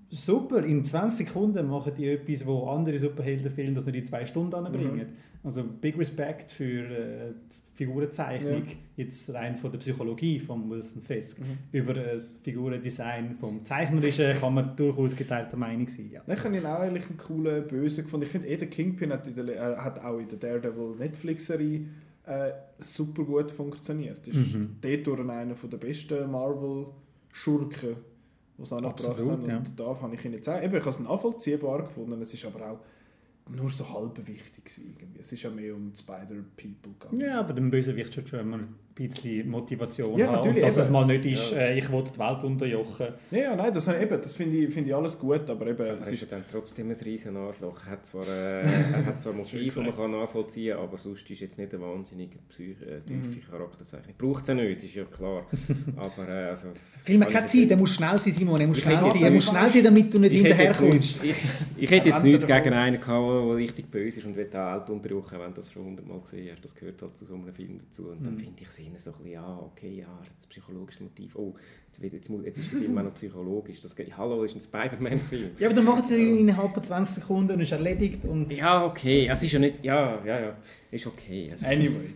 Super, in 20 Sekunden machen die etwas, wo andere Superheldenfilme das nicht in zwei Stunden anbringen. Mhm. Also big respect für äh, Figurenzeichnung, jetzt rein von der Psychologie von Wilson Fisk, über das Figurendesign vom Zeichnerischen kann man durchaus geteilter Meinung sein. Ja. Ich habe ihn auch eigentlich einen coolen Bösen gefunden. Ich finde, eh, der Kingpin hat, der, äh, hat auch in der Daredevil Netflix-Serie äh, super gut funktioniert. Ist Mhm. dort einer der besten Marvel-Schurken, die es angebracht haben. ja. Und da habe ich ihn jetzt auch, eben, ich habe es nachvollziehbar gefunden, es ist aber auch nur so halb wichtig gewesen, irgendwie. Es ist ja mehr um Spider-People gegangen. Ja, aber dem Bösewicht schon schon immer bisschen Motivation Ja, haben. Und dass eben. es mal nicht ist, äh, ich will die Welt unterjochen. Ja, ja, nein, das, eben, das finde ich, finde ich alles gut, aber eben, Er es ist ja dann trotzdem ein riesen Arschloch. Er hat zwar, äh, er hat zwar Motive, die man kann nachvollziehen kann, aber sonst ist jetzt nicht eine wahnsinnige psych äh, tiefe Mhm. Charakterzeichnung. Braucht es ja nicht, ist ja klar. aber äh, also... Film hat kann keine ich- Zeit, der muss schnell sein, Simon, er muss schnell sein, er muss schnell sein, damit du nicht hinterherkommst. ich, ich hätte jetzt nichts er gegen einen gehabt, der richtig böse ist und will auch Welt unterjochen, wenn du das schon hundertmal gesehen hast. Das gehört halt zu so einem Film dazu. Und dann Mhm. finde ich es ihnen so ein bisschen, ja, okay, ja, das psychologische Motiv. Oh, jetzt, wird, jetzt, muss, jetzt ist der Film auch noch psychologisch. Das, geht- hallo, das ist ein Spider-Man-Film. Ja, aber dann machen sie ihn innerhalb von 20 Sekunden und ist erledigt. Und Ja, okay. Es ist ja nicht. Ja, ja, ja. Ist okay. Es- Anyway.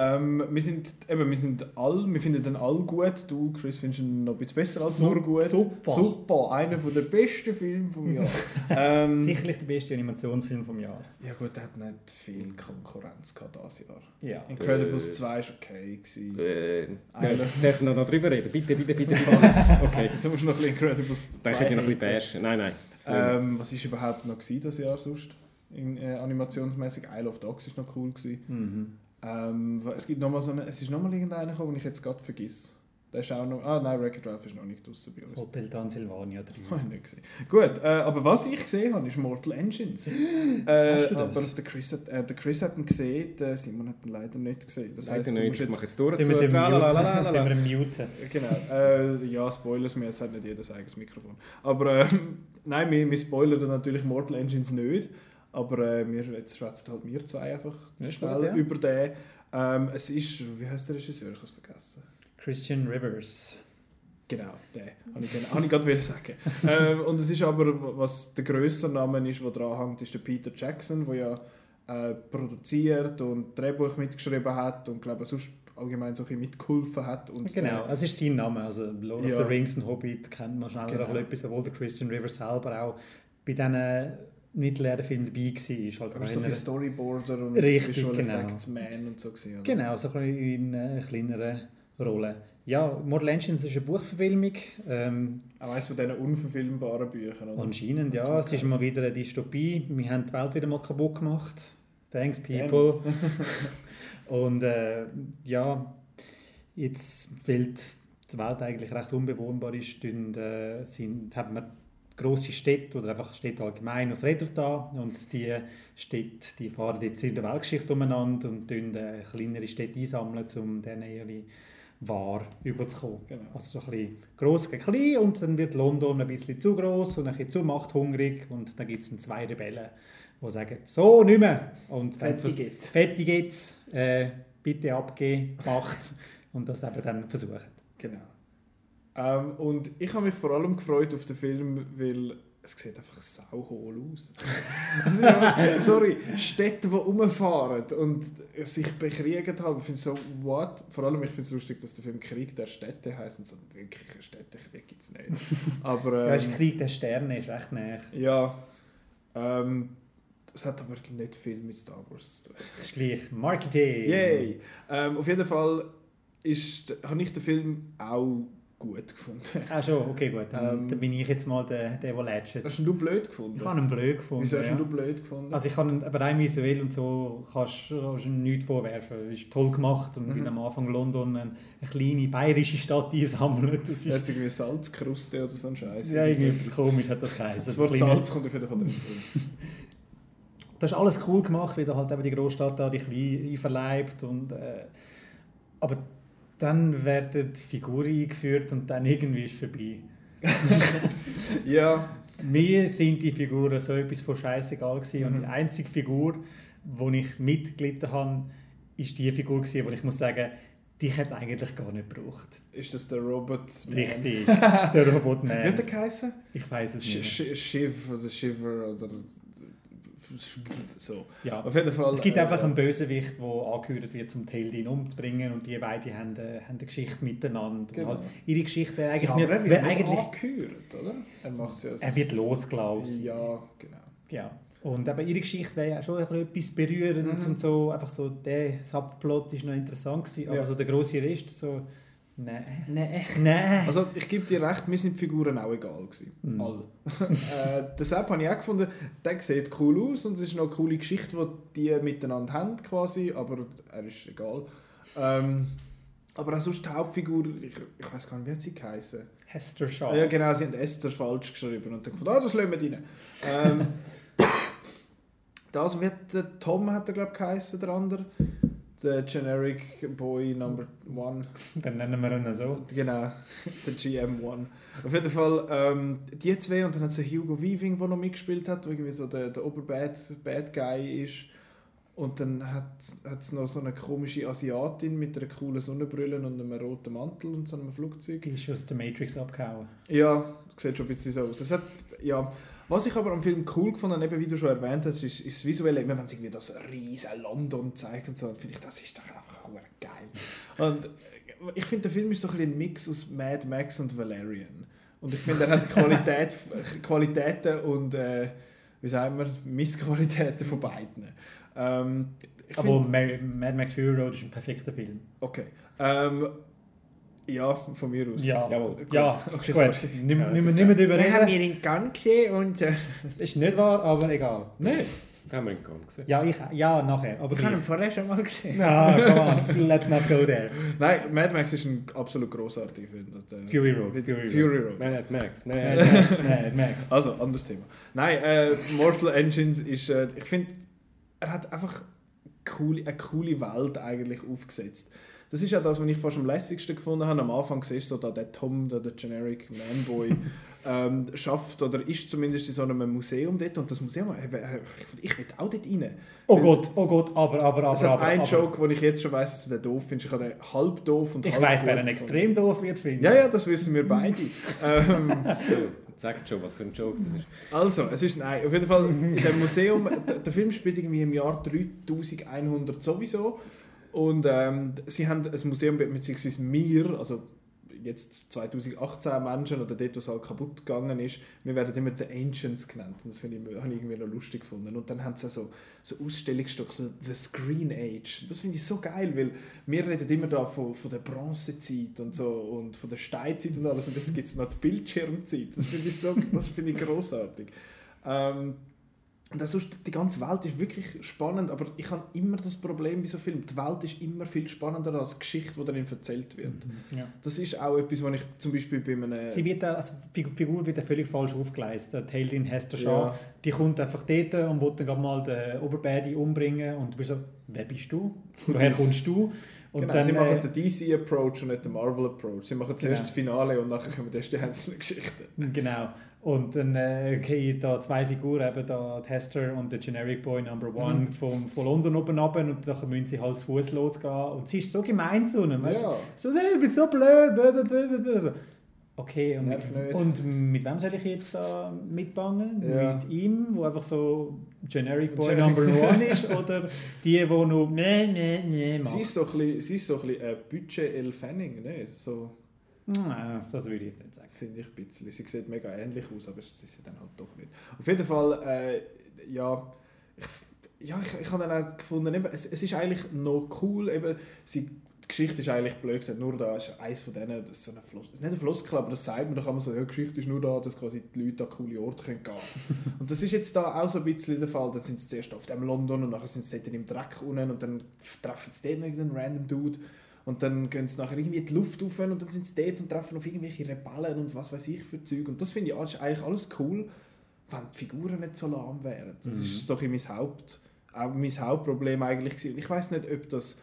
Ähm, wir sind eben, wir sind all, wir finden den all gut. Du, Chris, findest ihn noch ein bisschen besser als nur gut. super. Super, einer der besten Filme vom Jahr. ähm, sicherlich der beste Animationsfilm vom Jahr. ja gut, er hat nicht viel Konkurrenz gehabt dieses Jahr. Ja. Incredibles Äh. 2 war okay. Gewesen. Äh, darf ich noch drüber reden? Bitte, bitte, bitte, bitte. Okay. Jetzt musst du noch ein bisschen Incredibles 2 Dann könnt ihr noch ein bisschen bashen. Nein, nein. ähm, Was war überhaupt noch das Jahr sonst? In, äh, animationsmäßig Isle of Dogs war noch cool. Gewesen. Mhm. Ähm, es gibt noch mal so eine, es ist nochmal irgendeiner gekommen, den ich jetzt gerade vergesse. Der ist auch noch, ah nein, Wreck-It Ralph ist noch nicht draussen bei uns. Hotel Transylvania Habe 3. ich nicht gesehen. Gut, äh, aber was ich gesehen habe, ist Mortal Engines. äh, Hast du das? Aber der Chris, hat, äh, der Chris hat ihn gesehen, der Simon hat ihn leider nicht gesehen. Das Leider heisst, du nicht. musst Ich mache jetzt, jetzt durch. Den mit dem. Muten. Den mit dem Muten. Genau, äh, ja, Spoilers mir, es hat nicht jeder sein eigenes Mikrofon. Aber ähm, nein, wir, wir spoilern natürlich Mortal Engines nicht. Aber äh, wir, jetzt schwätzen halt wir zwei einfach schnell ja. über den. Ähm, es ist, wie heißt der Regisseur? Ich habe es vergessen. Christian Rivers. Genau, der. Habe ich, habe ich gerade wieder sagen. ähm, und es ist aber, was der grössere Name ist, der dran hängt, ist der Peter Jackson, der ja äh, produziert und Drehbuch mitgeschrieben hat und glaube sonst allgemein so ein bisschen mitgeholfen hat. Und Genau, das ist sein Name. Also Lord Ja. of the Rings und Hobbit kennt man schneller genau. etwas, obwohl der Christian Rivers selber auch bei diesen mittleren Filmen dabei war. Halt aber so in viel einer- Storyboarder und Richtig, Visual genau. Effects Man und so gewesen, oder? Genau, so ein in einer kleineren Rolle. Ja, Mortal Engines ist eine Buchverfilmung. Ähm, Auch eines von diesen unverfilmbaren Büchern. Oder? anscheinend, ja. Es ist mal wieder eine Dystopie. Wir haben die Welt wieder mal kaputt gemacht. Thanks, people. Und äh, ja, jetzt, weil die Welt eigentlich recht unbewohnbar ist, tun, äh, sind, haben wir grosse Städte oder einfach Städte allgemein auf Rädern da und die Städte die fahren jetzt in der Weltgeschichte umeinander und tun äh, kleinere Städte einsammeln, um dann ihre Ware überzukommen. Genau. Also so ein bisschen gross gegen klein und dann wird London ein bisschen zu gross und ein bisschen zu machthungrig und dann gibt es dann zwei Rebellen, die sagen, so, nicht mehr. Und dann Fertig vers- jetzt. Fertig jetzt, äh, bitte abgeben, Macht und das eben dann versuchen. Genau. Ähm, und ich habe mich vor allem gefreut auf den Film, weil es sieht einfach sauhohl aus. Sind einfach, sorry, Städte, die rumfahren und sich bekriegen haben. Ich finde so, what? Vor allem, ich finde es lustig, dass der Film Krieg der Städte heißt und so wirklich einen Städtekrieg gibt es nicht. Aber Ja, ist ähm, Krieg der Sterne, ist recht näher. ja, ähm, das hat aber nicht viel mit Star Wars zu tun. Das ist gleich Marketing. Yay! Ähm, auf jeden Fall ist, habe ich den Film auch gut gefunden. Ah schon, okay gut. Dann, Ähm, dann bin ich jetzt mal der, der, der lätscht. Hast du ihn blöd gefunden? Ich habe ihn blöd gefunden. Wieso hast ja. du ihn blöd gefunden? Also ich kann ihn, aber rein visuell und so kannst du ihm nichts vorwerfen. Es ist toll gemacht und Mhm. wie am Anfang London eine, eine kleine bayerische Stadt. Das Er hat ist irgendwie Salzkruste oder so ein Scheiß. ja, irgendwie etwas komisch hat das geheißen. Das Wort kleine- Salz kommt jeden Fall drin. das ist alles cool gemacht, wie da halt eben die Großstadt da die klein einverleibt und äh, aber dann werden die Figuren eingeführt und dann irgendwie ist es vorbei. ja, Mir sind die Figuren so etwas von scheißegal gewesen und Mhm. die einzige Figur, die ich mitgelitten habe, ist die Figur gewesen, wo ich muss sagen, die hätte es eigentlich gar nicht gebraucht. ist das der Robot? Richtig, der Wie Robotman. hat der geheißen? Ich weiß es nicht. Sh Shiv oder Shiver oder so. Ja. Auf jeden Fall. Es gibt äh, einfach einen Bösewicht, der angehört wird, zum Teldin umzubringen und die beiden haben, äh, haben eine Geschichte miteinander. Genau. Halt ihre Geschichte wäre eigentlich Ja, nicht... er wird eigentlich angehört, oder? Er macht ja er wird losgelaufen. Ja, genau. Ja. Und aber ihre Geschichte wäre ja schon etwas Berührendes Mhm. und so. Einfach so, der Subplot ist noch interessant gewesen, aber Ja. so der grosse Rest so... Nein. Nein. Nein. Also ich gebe dir recht, mir sind die Figuren auch egal gewesen. Mhm. Alle. äh, den Sepp habe ich auch gefunden, der sieht cool aus und es ist noch eine coole Geschichte, die die miteinander haben quasi, aber er ist egal. Ähm, aber auch sonst die Hauptfigur, ich, ich weiß gar nicht, wie hat sie geheißen? Hester Shaw. Ja genau, sie haben Esther falsch geschrieben und dann gefunden, ah, das lassen wir rein. Ähm, das wird der Tom hat er glaube ich geheißen, der andere. Der Generic Boy Number One. Dann nennen wir ihn so. Genau, der GM1. Auf jeden Fall, ähm, die zwei und dann hat es Hugo Weaving, der noch mitgespielt hat, der irgendwie so der, der Oberbad Bad Guy ist. Und dann hat es noch so eine komische Asiatin mit einer coolen Sonnenbrille und einem roten Mantel und so einem Flugzeug. Die ist aus der Matrix abgehauen. Ja, sieht schon ein bisschen so aus. Es hat, ja, was ich aber am Film cool gefunden habe, eben wie du schon erwähnt hast, ist, ist das Visuelle, immer wenn sie irgendwie das riesige London zeigt und so, finde ich, das ist doch einfach geil. Und ich finde, der Film ist so ein, ein Mix aus Mad Max und Valerian. Und ich finde, er hat Qualität, Qualitäten und, äh, wie sagen wir, Missqualitäten von beiden. Ähm, Aber find- Ma- Mad Max Fury Road ist ein perfekter Film. okay. Ähm, ja, von mir aus. Ja, Jawohl. ja, Okay, gut. nicht, Ja, nicht mehr darüber Wir haben reden. wir ihn gern gesehen und... Äh, Ist nicht wahr, aber egal. Nein, Haben wir gar nicht gesehen. Ja, ich, ja nachher. Aber ich habe ihn gleich. vorher schon mal gesehen. Ah, come on, let's not go there. Nein, Mad Max ist ein absolut großartiger Film. Äh, Fury Road, Fury Road. Fury Road. Mad Max. Mad Max, Mad Max. Also, anderes Thema. Nein, äh, Mortal Engines ist, äh, ich finde, er hat einfach coole, eine coole Welt eigentlich aufgesetzt. Das ist ja das, was ich fast am lässigsten gefunden habe. Am Anfang siehst du, da der Tom, da der Generic Manboy, ähm, schafft oder ist zumindest in so einem Museum dort. Und das Museum, äh, äh, ich, ich will auch dort rein. Oh Gott, oh Gott, aber, aber, aber, Es hat aber. einen aber. Joke, wo ich jetzt schon weiss, dass du den doof findest. Ich habe den halb doof und Ich weiss, wer gefunden. extrem doof wird finden. Ja, ja, das wissen wir beide. ähm, Sagt schon, was für ein Joke das ist. also, es ist, nein, auf jeden Fall, in dem Museum, der, der Film spielt irgendwie im Jahr 3100 sowieso. Und ähm, sie haben ein Museum, beziehungsweise wir, also jetzt 2018 Menschen oder dort, was halt kaputt gegangen ist, wir werden immer The Ancients genannt. Das finde ich, habe ich irgendwie noch lustig gefunden. Und dann haben sie so, so Ausstellungsstücke, so The Screen Age. Das finde ich so geil, weil wir reden immer da von, von der Bronzezeit und so und von der Steinzeit und alles. Und jetzt gibt es noch die Bildschirmzeit. Das finde ich so, das finde ich großartig. Ähm, das sonst, die ganze Welt ist wirklich spannend, aber ich habe immer das Problem bei so Filmen. Die Welt ist immer viel spannender als die Geschichte, die darin erzählt wird. Ja. Das ist auch etwas, was ich zum Beispiel bei einem... Sie wird, da- also die Figur wird da völlig falsch aufgeleistet. Heldin Hester Shaw, Ja. die kommt einfach dort und will dann gerade mal den Oberbaddy umbringen und du bist so, wer bist du? Woher kommst du? Und genau, dann, sie machen äh, den DC-Approach und nicht den Marvel-Approach. Sie machen zuerst Genau. das Finale und nachher kommen erst die einzelnen Geschichten. Genau. Und dann äh, gehen da zwei Figuren, eben da die Hester und der Generic Boy Number One Mhm. vom, von London oben runter und dann müssen sie halt zu Fuß losgehen. Und sie ist so gemein zu ihnen. Weißt? Ja. So, hey, ich bin so blöd. Blah. So. Okay, und mit, nicht. und mit wem soll ich jetzt da mitbangen? Ja. Mit ihm, wo einfach so Generic Boy Generic. Number One ist? Oder die, die nur nee, nee, nee Sie macht? ist so ein bisschen, sie ist so ein bisschen äh, Budget Elle Fanning, ne? so Nein, das würde ich jetzt nicht sagen. finde ich ein bisschen. Sie sieht mega ähnlich aus, aber sie ist sie dann halt doch nicht. Auf jeden Fall, äh, ja, ich, ja, ich, ich habe dann auch gefunden, eben, es, es ist eigentlich noch cool, eben, sie, die Geschichte ist eigentlich blöd gesagt, nur da ist eins von denen, das ist so eine Flos nicht eine Floskel, aber das sagt man, da kann man so, ja, die Geschichte ist nur da, dass quasi die Leute an coole Orte können gehen Und das ist jetzt da auch so ein bisschen der Fall, dann sind sie zuerst auf dem London und nachher sind sie dort im Dreck unten und dann treffen sie dort irgendeinen random Dude und dann gehen sie nachher irgendwie in die Luft rauf und dann sind sie dort und treffen auf irgendwelche Rebellen und was weiß ich für Zeug. Und das finde ich eigentlich alles cool, wenn die Figuren nicht so lahm wären. Das Mhm. ist so ein bisschen mein, Haupt, auch mein Hauptproblem eigentlich gewesen. Ich weiß nicht, ob das,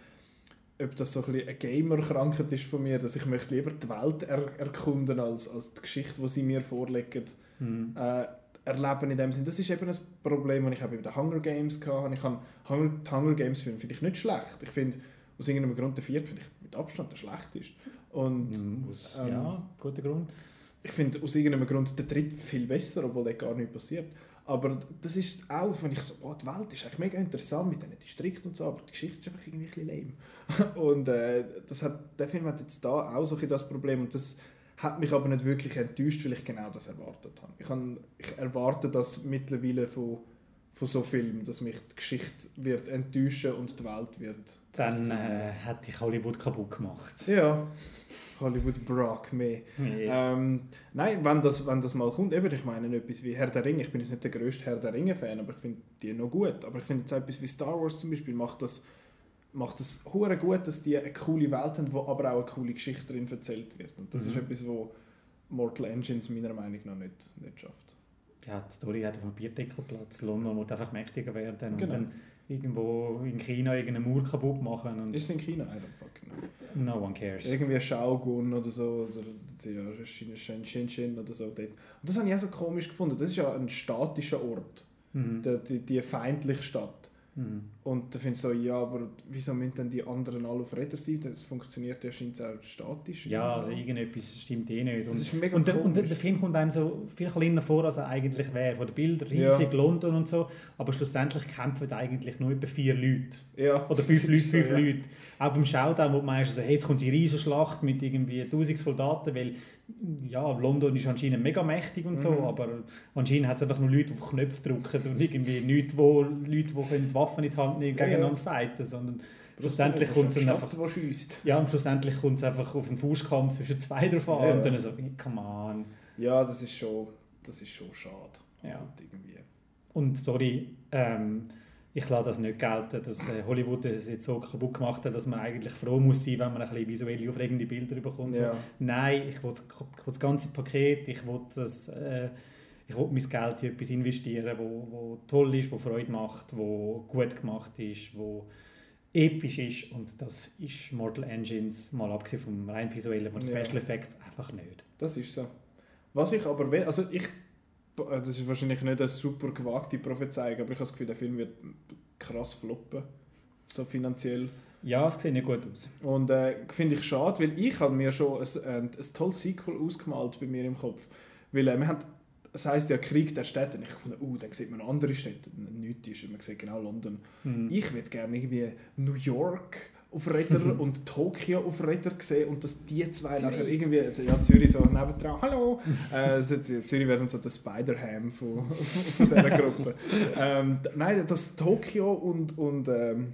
ob das so ein bisschen eine Gamer-Krankheit ist von mir, dass ich möchte lieber die Welt er erkunden als, als die Geschichte, die sie mir vorlegen Hm. äh, erleben in dem Sinn. Das ist eben ein Problem, das ich auch bei den Hunger Games hatte. Ich habe Hunger, die Hunger Games finde ich nicht schlecht. Ich finde aus irgendeinem Grund der vierte finde ich mit Abstand der schlechteste. Und Aus- ähm, ja, guter Grund. ich finde aus irgendeinem Grund der dritte viel besser, obwohl dort gar nichts passiert. Aber das ist auch, wenn ich so, oh, die Welt ist eigentlich mega interessant mit diesen Distrikten und so, aber die Geschichte ist einfach irgendwie ein bisschen lame. und äh, das hat, der Film hat jetzt da auch so ein das Problem und das hat mich aber nicht wirklich enttäuscht, weil ich genau das erwartet habe. Ich, habe, ich erwarte das mittlerweile von, von so Filmen, dass mich die Geschichte wird enttäuschen und die Welt wird... Dann äh, hat dich Hollywood kaputt gemacht. Ja, Hollywood Brock mehr. Yes. Ähm, nein, wenn das, wenn das mal kommt, eben, ich meine etwas wie Herr der Ringe, ich bin jetzt nicht der grösste Herr der Ringe-Fan, aber ich finde die noch gut. Aber ich finde jetzt etwas wie Star Wars zum Beispiel macht das macht es hure gut, dass die eine coole Welt haben, wo aber auch eine coole Geschichte drin erzählt wird. Und das Mhm. ist etwas, wo Mortal Engines meiner Meinung nach nicht, nicht schafft. Ja, die Story hat auf dem Bierdeckelplatz. London muss einfach mächtiger werden und Genau. dann irgendwo in China irgendeinen Mauer kaputt machen und Ist es in China? I don't fucking know. no one cares. Irgendwie Shaogun oder so, oder ja, Shinshin oder so. Dort. Und das habe ich auch so komisch gefunden. Das ist ja ein statischer Ort, Mhm. die, die, die feindliche Stadt. Mhm. Und da finde ich so, ja, aber wieso müssen dann die anderen alle auf Rädern sein? Das funktioniert ja scheint auch statisch. Ja, also irgendetwas stimmt eh nicht. Das Und, ist mega und, der, und der, Film kommt einem so viel kleiner vor, als er eigentlich wäre. Von den Bildern riesig, London und so. Aber schlussendlich kämpfen eigentlich nur etwa vier Leute. Ja. Oder fünf Das Leute, ist so, fünf ja. Leute. Auch beim Showdown, wo man so, hey, jetzt kommt die Riesenschlacht mit irgendwie 1000 Soldaten, weil ja, London ist anscheinend mega mächtig und so, Mhm. aber anscheinend hat es einfach nur Leute, die auf Knöpfe drücken und irgendwie nicht, wo Leute, die können die Waffen in die Hand nehmen, Ja, ja. gegeneinander fighten, sondern schlussendlich kommt es einfach... Ja, und schlussendlich kommt es einfach auf einen Faustkampf zwischen zwei drauf an Ja, und ja. dann so, come on. Ja, das ist schon, das ist schon schade. Ja. Und irgendwie. Und Story, ähm, ich lasse das nicht gelten, dass äh, Hollywood es jetzt so kaputt gemacht hat, dass man eigentlich froh muss sein, wenn man ein bisschen visuell aufregende Bilder bekommt. So, Ja. Nein, ich will, das- ich will das ganze Paket, ich will, das, äh, ich will mein Geld in etwas investieren, wo, wo toll ist, wo Freude macht, wo gut gemacht ist, wo episch ist und das ist Mortal Engines, mal abgesehen vom rein visuellen, von Ja. Special Effects, einfach nicht. Das ist so. Was ich aber will, also ich, das ist wahrscheinlich nicht eine super gewagte Prophezeiung, aber ich habe das Gefühl, der Film wird krass floppen, so finanziell. Ja, es sieht nicht gut aus. Und äh, finde ich schade, weil ich habe mir schon ein, ein, ein tolles Sequel ausgemalt bei mir im Kopf. Weil äh, wir haben, es heisst ja Krieg der Städte. Und ich habe gefunden, uh, dann sieht man andere Städte. Nichts ist, man sieht genau London. Hm. Ich würde gerne irgendwie New York auf Räder und Tokio auf Räder sehen und dass die zwei Zürich. nachher irgendwie, ja Zürich so nebendran, hallo! äh, Zürich wäre so der Spider-Ham von, von dieser Gruppe. ähm, nein, dass Tokio und, und, ähm,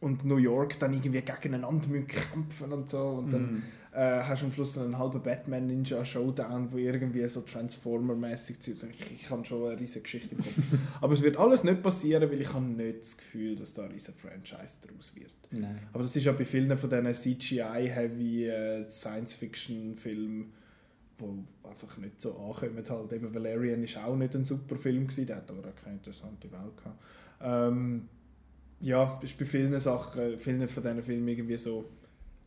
und New York dann irgendwie gegeneinander müssen kämpfen und so und dann Hm. Äh, hast du am Schluss einen halben Batman-Ninja-Showdown, wo irgendwie so Transformer-mäßig ist. Ich, ich habe schon eine riesige Geschichte im Kopf. Aber es wird alles nicht passieren, weil ich habe nicht das Gefühl, dass da ein riesen Franchise daraus wird. Nein. Aber das ist ja bei vielen von diesen CGI-heavy äh, Science-Fiction-Filmen, die einfach nicht so ankommen. Halt. Eben Valerian ist auch nicht ein super Film, gewesen, der hat aber auch keine interessante Welt gehabt. Ähm, ja, ist bei vielen Sachen, vielen von diesen Filmen irgendwie so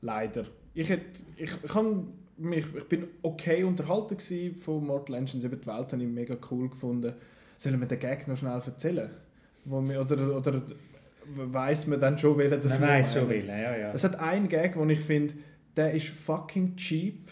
leider. Ich, hätte, ich, ich, kann mich, ich bin okay unterhalten von Mortal Engines, eben die Welt habe ich mega cool gefunden. Sollen wir den Gag noch schnell erzählen? Wo wir, oder oder weiß man dann schon, welchen das Man weiß schon, welchen, ja, ja. Es hat einen Gag, den ich finde, der ist fucking cheap,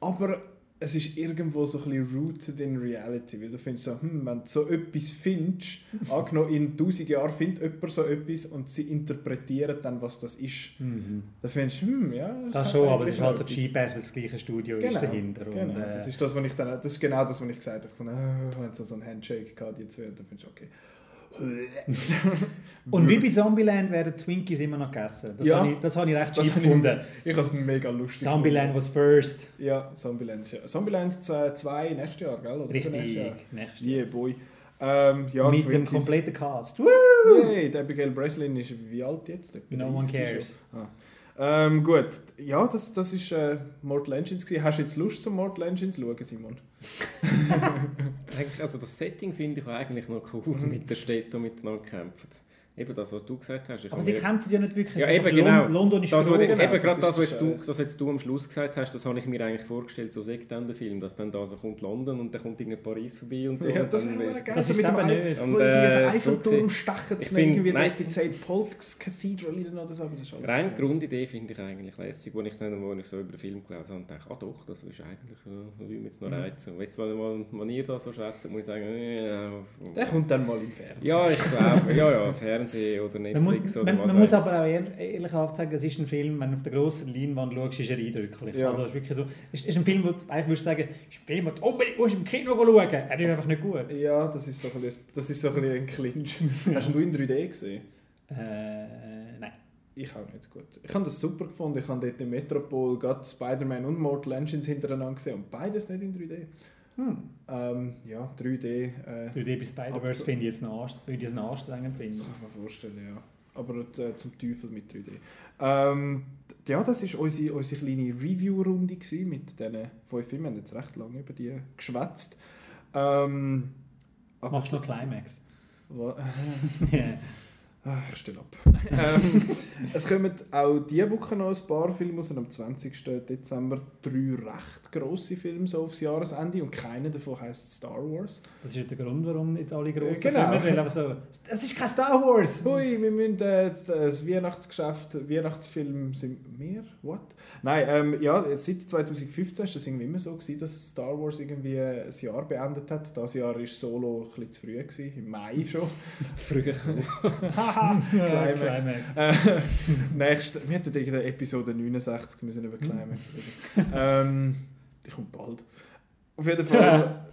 aber es ist irgendwo so ein bisschen rooted in reality, weil du findest so, hm, wenn du so etwas findest, angenommen in 1000 Jahren findet jemand so etwas und sie interpretieren dann, was das ist, Mhm. dann findest du, hm, ja, Das hat schon, aber es ist halt so cheap ass, weil das gleiche Studio ist Genau, dahinter. Genau, Und, äh, das, ist das, was ich dann, das ist genau das, was ich gesagt habe. Ich fand, äh, wenn es so ein Handshake gehabt, die zwei, dann findest du, okay. Und wie bei Zombieland werden Twinkies immer noch gegessen. Das Ja. habe ich, das habe ich recht cheap habe ich- gefunden. Ich habe es mega lustig Zombieland was first. gefunden. Ja, Zombieland. ist ja- Zombieland 2 nächstes Jahr, gell? Oder Richtig. nächstes Jahr? Nächstes Yeah, boy. Ähm, ja, Mit dem Twinkies. kompletten Cast. Woo! Yay, die Abigail Breslin ist wie alt jetzt? Etwa No one 30 ist cares. Ah. Ähm, gut, ja, das, das ist äh, Mortal Engines. Gewesen. Hast du jetzt Lust zum Mortal Engines schauen, Simon? Eigentlich, also das Setting finde ich eigentlich noch cool mit der Städte, die miteinander kämpfen. Eben das, was du gesagt hast. Ich Aber sie jetzt- kämpfen ja nicht wirklich. Ja, eben, genau. Lond- London ist das, groß. eben das gerade das, was der du, Scheiß. das jetzt du am Schluss gesagt hast, das habe ich mir eigentlich vorgestellt, so September-Film, dass dann da so kommt London und dann kommt irgendwie Paris vorbei und so. Ja, und das dann wäre ist- geil. Das so ist mit dem eben Ei- nicht. Und, äh, der so Eiffelturm gesehen- stechen Ich zu find- irgendwie nein. in St. Paul's Cathedral oder so. Aber das ist Rein die Grundidee finde ich eigentlich lässig, wo ich dann, wo ich so über den Film gelesen habe und dachte, ah doch, das ist eigentlich, äh, mich jetzt noch Mhm. reizen. Und jetzt, wenn, wenn, wenn ihr da so schätzt, muss ich sagen, äh, ja, Der kommt dann mal im Fernsehen. Ja, ich glaube, ja, ja, Fernsehen oder Man, muss, Netflix oder man, was man muss aber auch ehr- ehrlich sagen, es ist ein Film, wenn du auf der grossen Leinwand schaust, ist er eindrücklich. Ja. Also es ist wirklich so, es ist ein Film, wo du eigentlich würdest sagen, ist ein Film, den du unbedingt musst im Kino schauen Er ist einfach nicht gut. Ja, das ist so ein bisschen, das ist so ein, ein Clinch. Hast du ihn in 3D gesehen? Äh, nein. Ich auch nicht gut. Ich habe das super gefunden. Ich habe dort in Metropol gerade Spider-Man und Mortal Engines hintereinander gesehen und beides nicht in 3D. Hm. Ähm, ja, 3D. Äh, 3D bis Spider-Verse finde ich jetzt noch, würde ich jetzt noch anstrengend finden. Das kann ich mir vorstellen, ja. Aber äh, zum Teufel mit 3D. Ähm, ja, das war unsere, unsere kleine Review-Runde mit diesen fünf Filmen. Wir haben jetzt recht lange über die geschwätzt. Ähm, Machst du noch Climax? Wa- Ja. Ah, ich stelle ab. ähm, es kommen auch diese Woche noch ein paar Filme raus. und Am 20. Dezember drei recht grosse Filme so aufs Jahresende und keiner davon heisst Star Wars. Das ist ja der Grund, warum jetzt alle grossen Genau. Filme weil aber so, das ist kein Star Wars! Hui, wir müssen äh, das Weihnachtsgeschäft, Weihnachtsfilm sind wir? What? Nein, ähm, ja, seit 2015 war das irgendwie immer so, gewesen, dass Star Wars irgendwie ein Jahr beendet hat. Das Jahr war Solo ein bisschen zu früh, gewesen, im Mai schon. zu früh Climax. Climax. Äh, nächst, wir hätten irgendeine Episode 69 müssen über Climax reden. ähm, die kommt bald. Auf jeden Fall.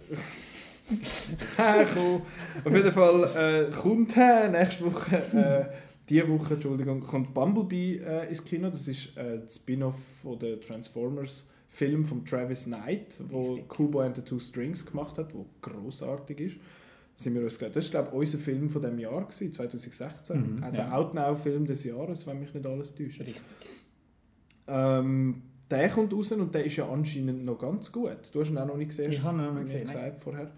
Cool. Auf jeden Fall äh, kommt äh, nächste Woche, äh, diese Woche, Entschuldigung, kommt Bumblebee äh, ins Kino. Das ist äh, das Spin-off von der Transformers Film von Travis Knight, wo Kubo and the Two Strings gemacht hat, wo großartig ist. Sind wir uns Das war, glaube ich, unser Film von diesem Jahr, gewesen, 2016. Mhm, Auch ja. der Outnow-Film des Jahres, wenn mich nicht alles täuscht. Richtig. Ähm, der kommt raus und der ist ja anscheinend noch ganz gut. Du hast ihn auch noch nicht gesehen. Ich habe ihn noch nicht gesehen, gesagt vorher.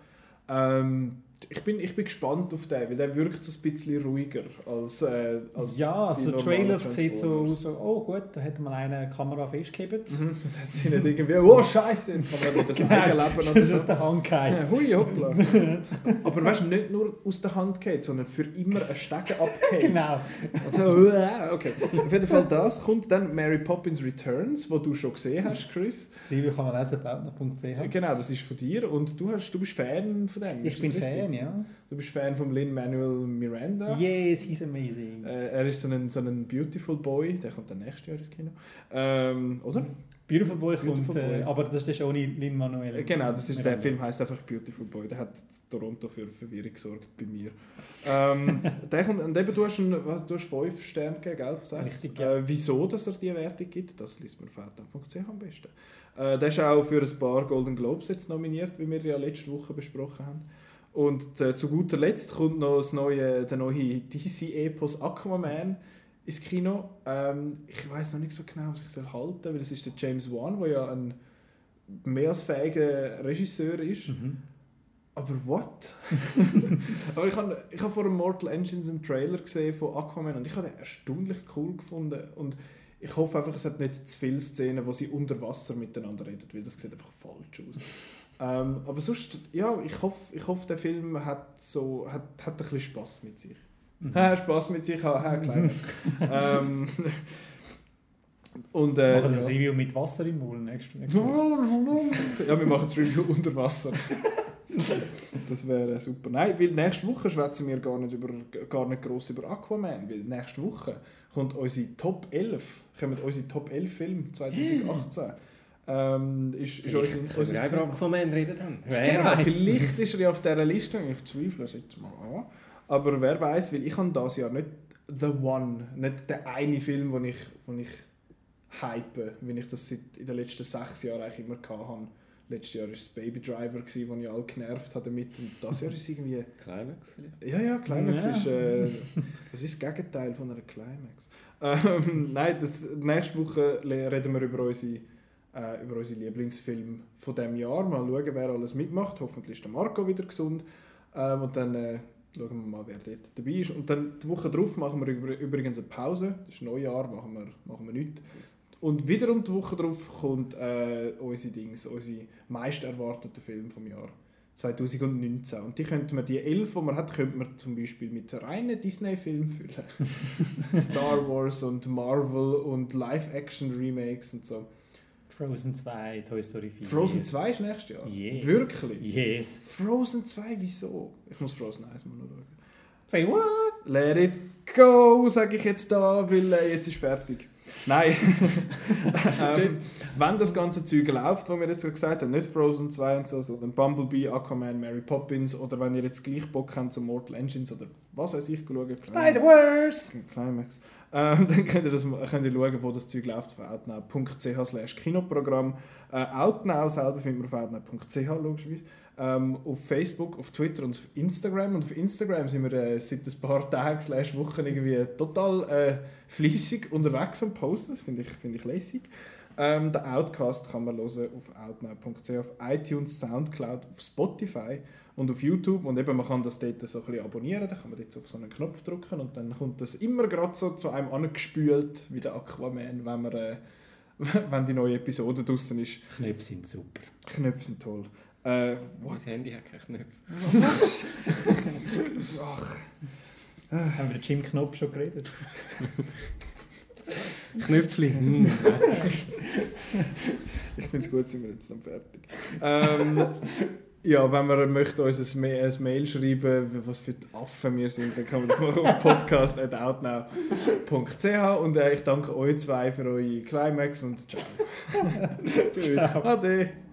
Ähm, ich, bin, ich bin gespannt auf den, weil der wirkt so ein bisschen ruhiger als, äh, als Ja, also die Trailers sieht so aus, so, oh gut, da hat mal eine Kamera festgehebt. Mhm. Da hat sie nicht irgendwie, oh Scheiße, kann man das Eigenleben oder das ist so. aus der Hand gefallen. Hui, hoppla. Aber weißt du, nicht nur aus der Hand geht, sondern für immer ein Stecken abgeht. Genau. Also, äh, okay. Auf jeden Fall das kommt dann Mary Poppins Returns, wo du schon gesehen hast, Chris. Das Review kann man lesen outnow.ch. Genau, das ist von dir und du, hast, du bist Fan von dem. Ich ist bin? Fan, ja. Du bist Fan von Lin-Manuel Miranda. Yes, he's amazing. Äh, er ist so ein, so ein Beautiful Boy, der kommt dann nächstes Jahr ins Kino. Ähm, oder? Beautiful Boy Beautiful kommt, äh, Boy. aber das ist ohne Lin-Manuel. Äh, Genau, das ist, der Film heißt einfach Beautiful Boy. Der hat Toronto für Verwirrung gesorgt bei mir. ähm, der kommt, und eben, du hast, einen, was, du hast fünf Sterne gegeben, gell, sechs. Richtig, ja. äh, wieso dass er diese Wertung gibt, das liest man auf outdown.ch am besten. Äh, der ist auch für ein paar Golden Globes jetzt nominiert, wie wir ja letzte Woche besprochen haben. Und äh, zu guter Letzt kommt noch das neue, der neue DC-Epos Aquaman ins Kino. Ähm, ich weiß noch nicht so genau, was ich soll halten soll, weil es ist der James Wan, der ja ein mehr als fähiger Regisseur ist. Mhm. Aber what? Aber ich habe ich hab vor dem Mortal Engines einen Trailer gesehen von Aquaman und ich habe den erstaunlich cool gefunden. Und ich hoffe einfach, es hat nicht zu viele Szenen, wo sie unter Wasser miteinander reden, weil das sieht einfach falsch aus. Ähm, aber sonst, ja, ich hoffe, ich hoffe, der Film hat, so, hat, hat ein bisschen Spass mit sich. Mhm. Ha, Spass mit sich, ha, ha, klein. ähm, und, äh, Machen das ja. Review mit Wasser im Maul nächste, nächste Woche. ja, wir machen das Review unter Wasser. Das wäre super. Nein, weil nächste Woche schwätzen wir gar nicht, über, gar nicht gross über Aquaman, weil nächste Woche kommt unsere Top 11, kommen unsere Top 11 Filme 2018. ähm, ist, ist Vielleicht unser, wir unser auch über Aquaman reden dann. Genau, vielleicht ist er ja auf dieser Liste, ich zweifle es jetzt mal an. Aber wer weiß, weil ich habe das Jahr nicht The One, nicht der eine Film, den ich, den ich hype, wie ich das seit in den letzten sechs Jahren eigentlich immer hatte. Letztes Jahr war es Baby Driver, gewesen, wo ich alle genervt habe damit. Und das Jahr ist es irgendwie... Climax vielleicht? Ja, ja, Climax Ja. ist... Äh, das ist das Gegenteil von einer Climax. Ähm, nein, das, nächste Woche reden wir über unsere, äh, über unsere Lieblingsfilme von diesem Jahr. Mal schauen, wer alles mitmacht. Hoffentlich ist der Marco wieder gesund. Ähm, und dann äh, Schauen wir mal, wer dort dabei ist. Und dann die Woche darauf machen wir übrigens eine Pause. Das ist Neujahr, machen wir, machen wir nichts. Und wiederum die Woche darauf kommt äh, unsere Dings, unsere meist erwartete Film vom Jahr 2019. Und die könnten wir, die elf, die man hat, könnte man zum Beispiel mit reinen Disney-Filmen füllen. Star Wars und Marvel und Live-Action-Remakes und so. Frozen 2, Toy Story 4. Frozen 2 ist nächstes Jahr? Yes. Wirklich? Yes. Frozen 2, wieso? Ich muss Frozen 1 mal schauen. Say what? Let it go, sage ich jetzt da, weil äh, jetzt ist fertig. Nein. ähm, wenn das ganze Zeug läuft, was wir jetzt gesagt haben, nicht Frozen 2 und so, sondern Bumblebee, Aquaman, Mary Poppins oder wenn ihr jetzt gleich Bock habt zu Mortal Engines oder was weiß ich, schauen. Spider-Wars! Climax. Ähm, dann könnt ihr, das, könnt ihr schauen, wo das Zeug läuft auf outnow.ch slash Kinoprogramm. Äh, Outnow selber findet man auf outnow.ch logischerweise. Ähm, auf Facebook, auf Twitter und auf Instagram. Und auf Instagram sind wir äh, seit ein paar Tagen slash Wochen irgendwie total äh, fleissig unterwegs am Posten. Das finde ich, find ich lässig. Ähm, den Outcast kann man hören auf outnow.ch, auf iTunes, Soundcloud, auf Spotify und auf YouTube. Und eben, man kann das dort so ein bisschen abonnieren. Da kann man jetzt auf so einen Knopf drücken und dann kommt das immer gerade so zu einem angespült wie der Aquaman, wenn, man, äh, wenn die neue Episode draußen ist. Knöpfe sind super. Knöpfe sind toll. Äh, Mein Handy hat keine Knöpfe. Was? Ach. Haben wir den Jim Knopf schon geredet? Knöpfli. Hm. ich finde es gut, sind wir jetzt dann fertig. Ähm, ja, wenn man möchte uns ein, Ma ein Mail schreiben, was für die Affen wir sind, dann kann man das machen auf podcast.outnow.ch und äh, ich danke euch zwei für eure Climax und ciao. Tschüss. Ade.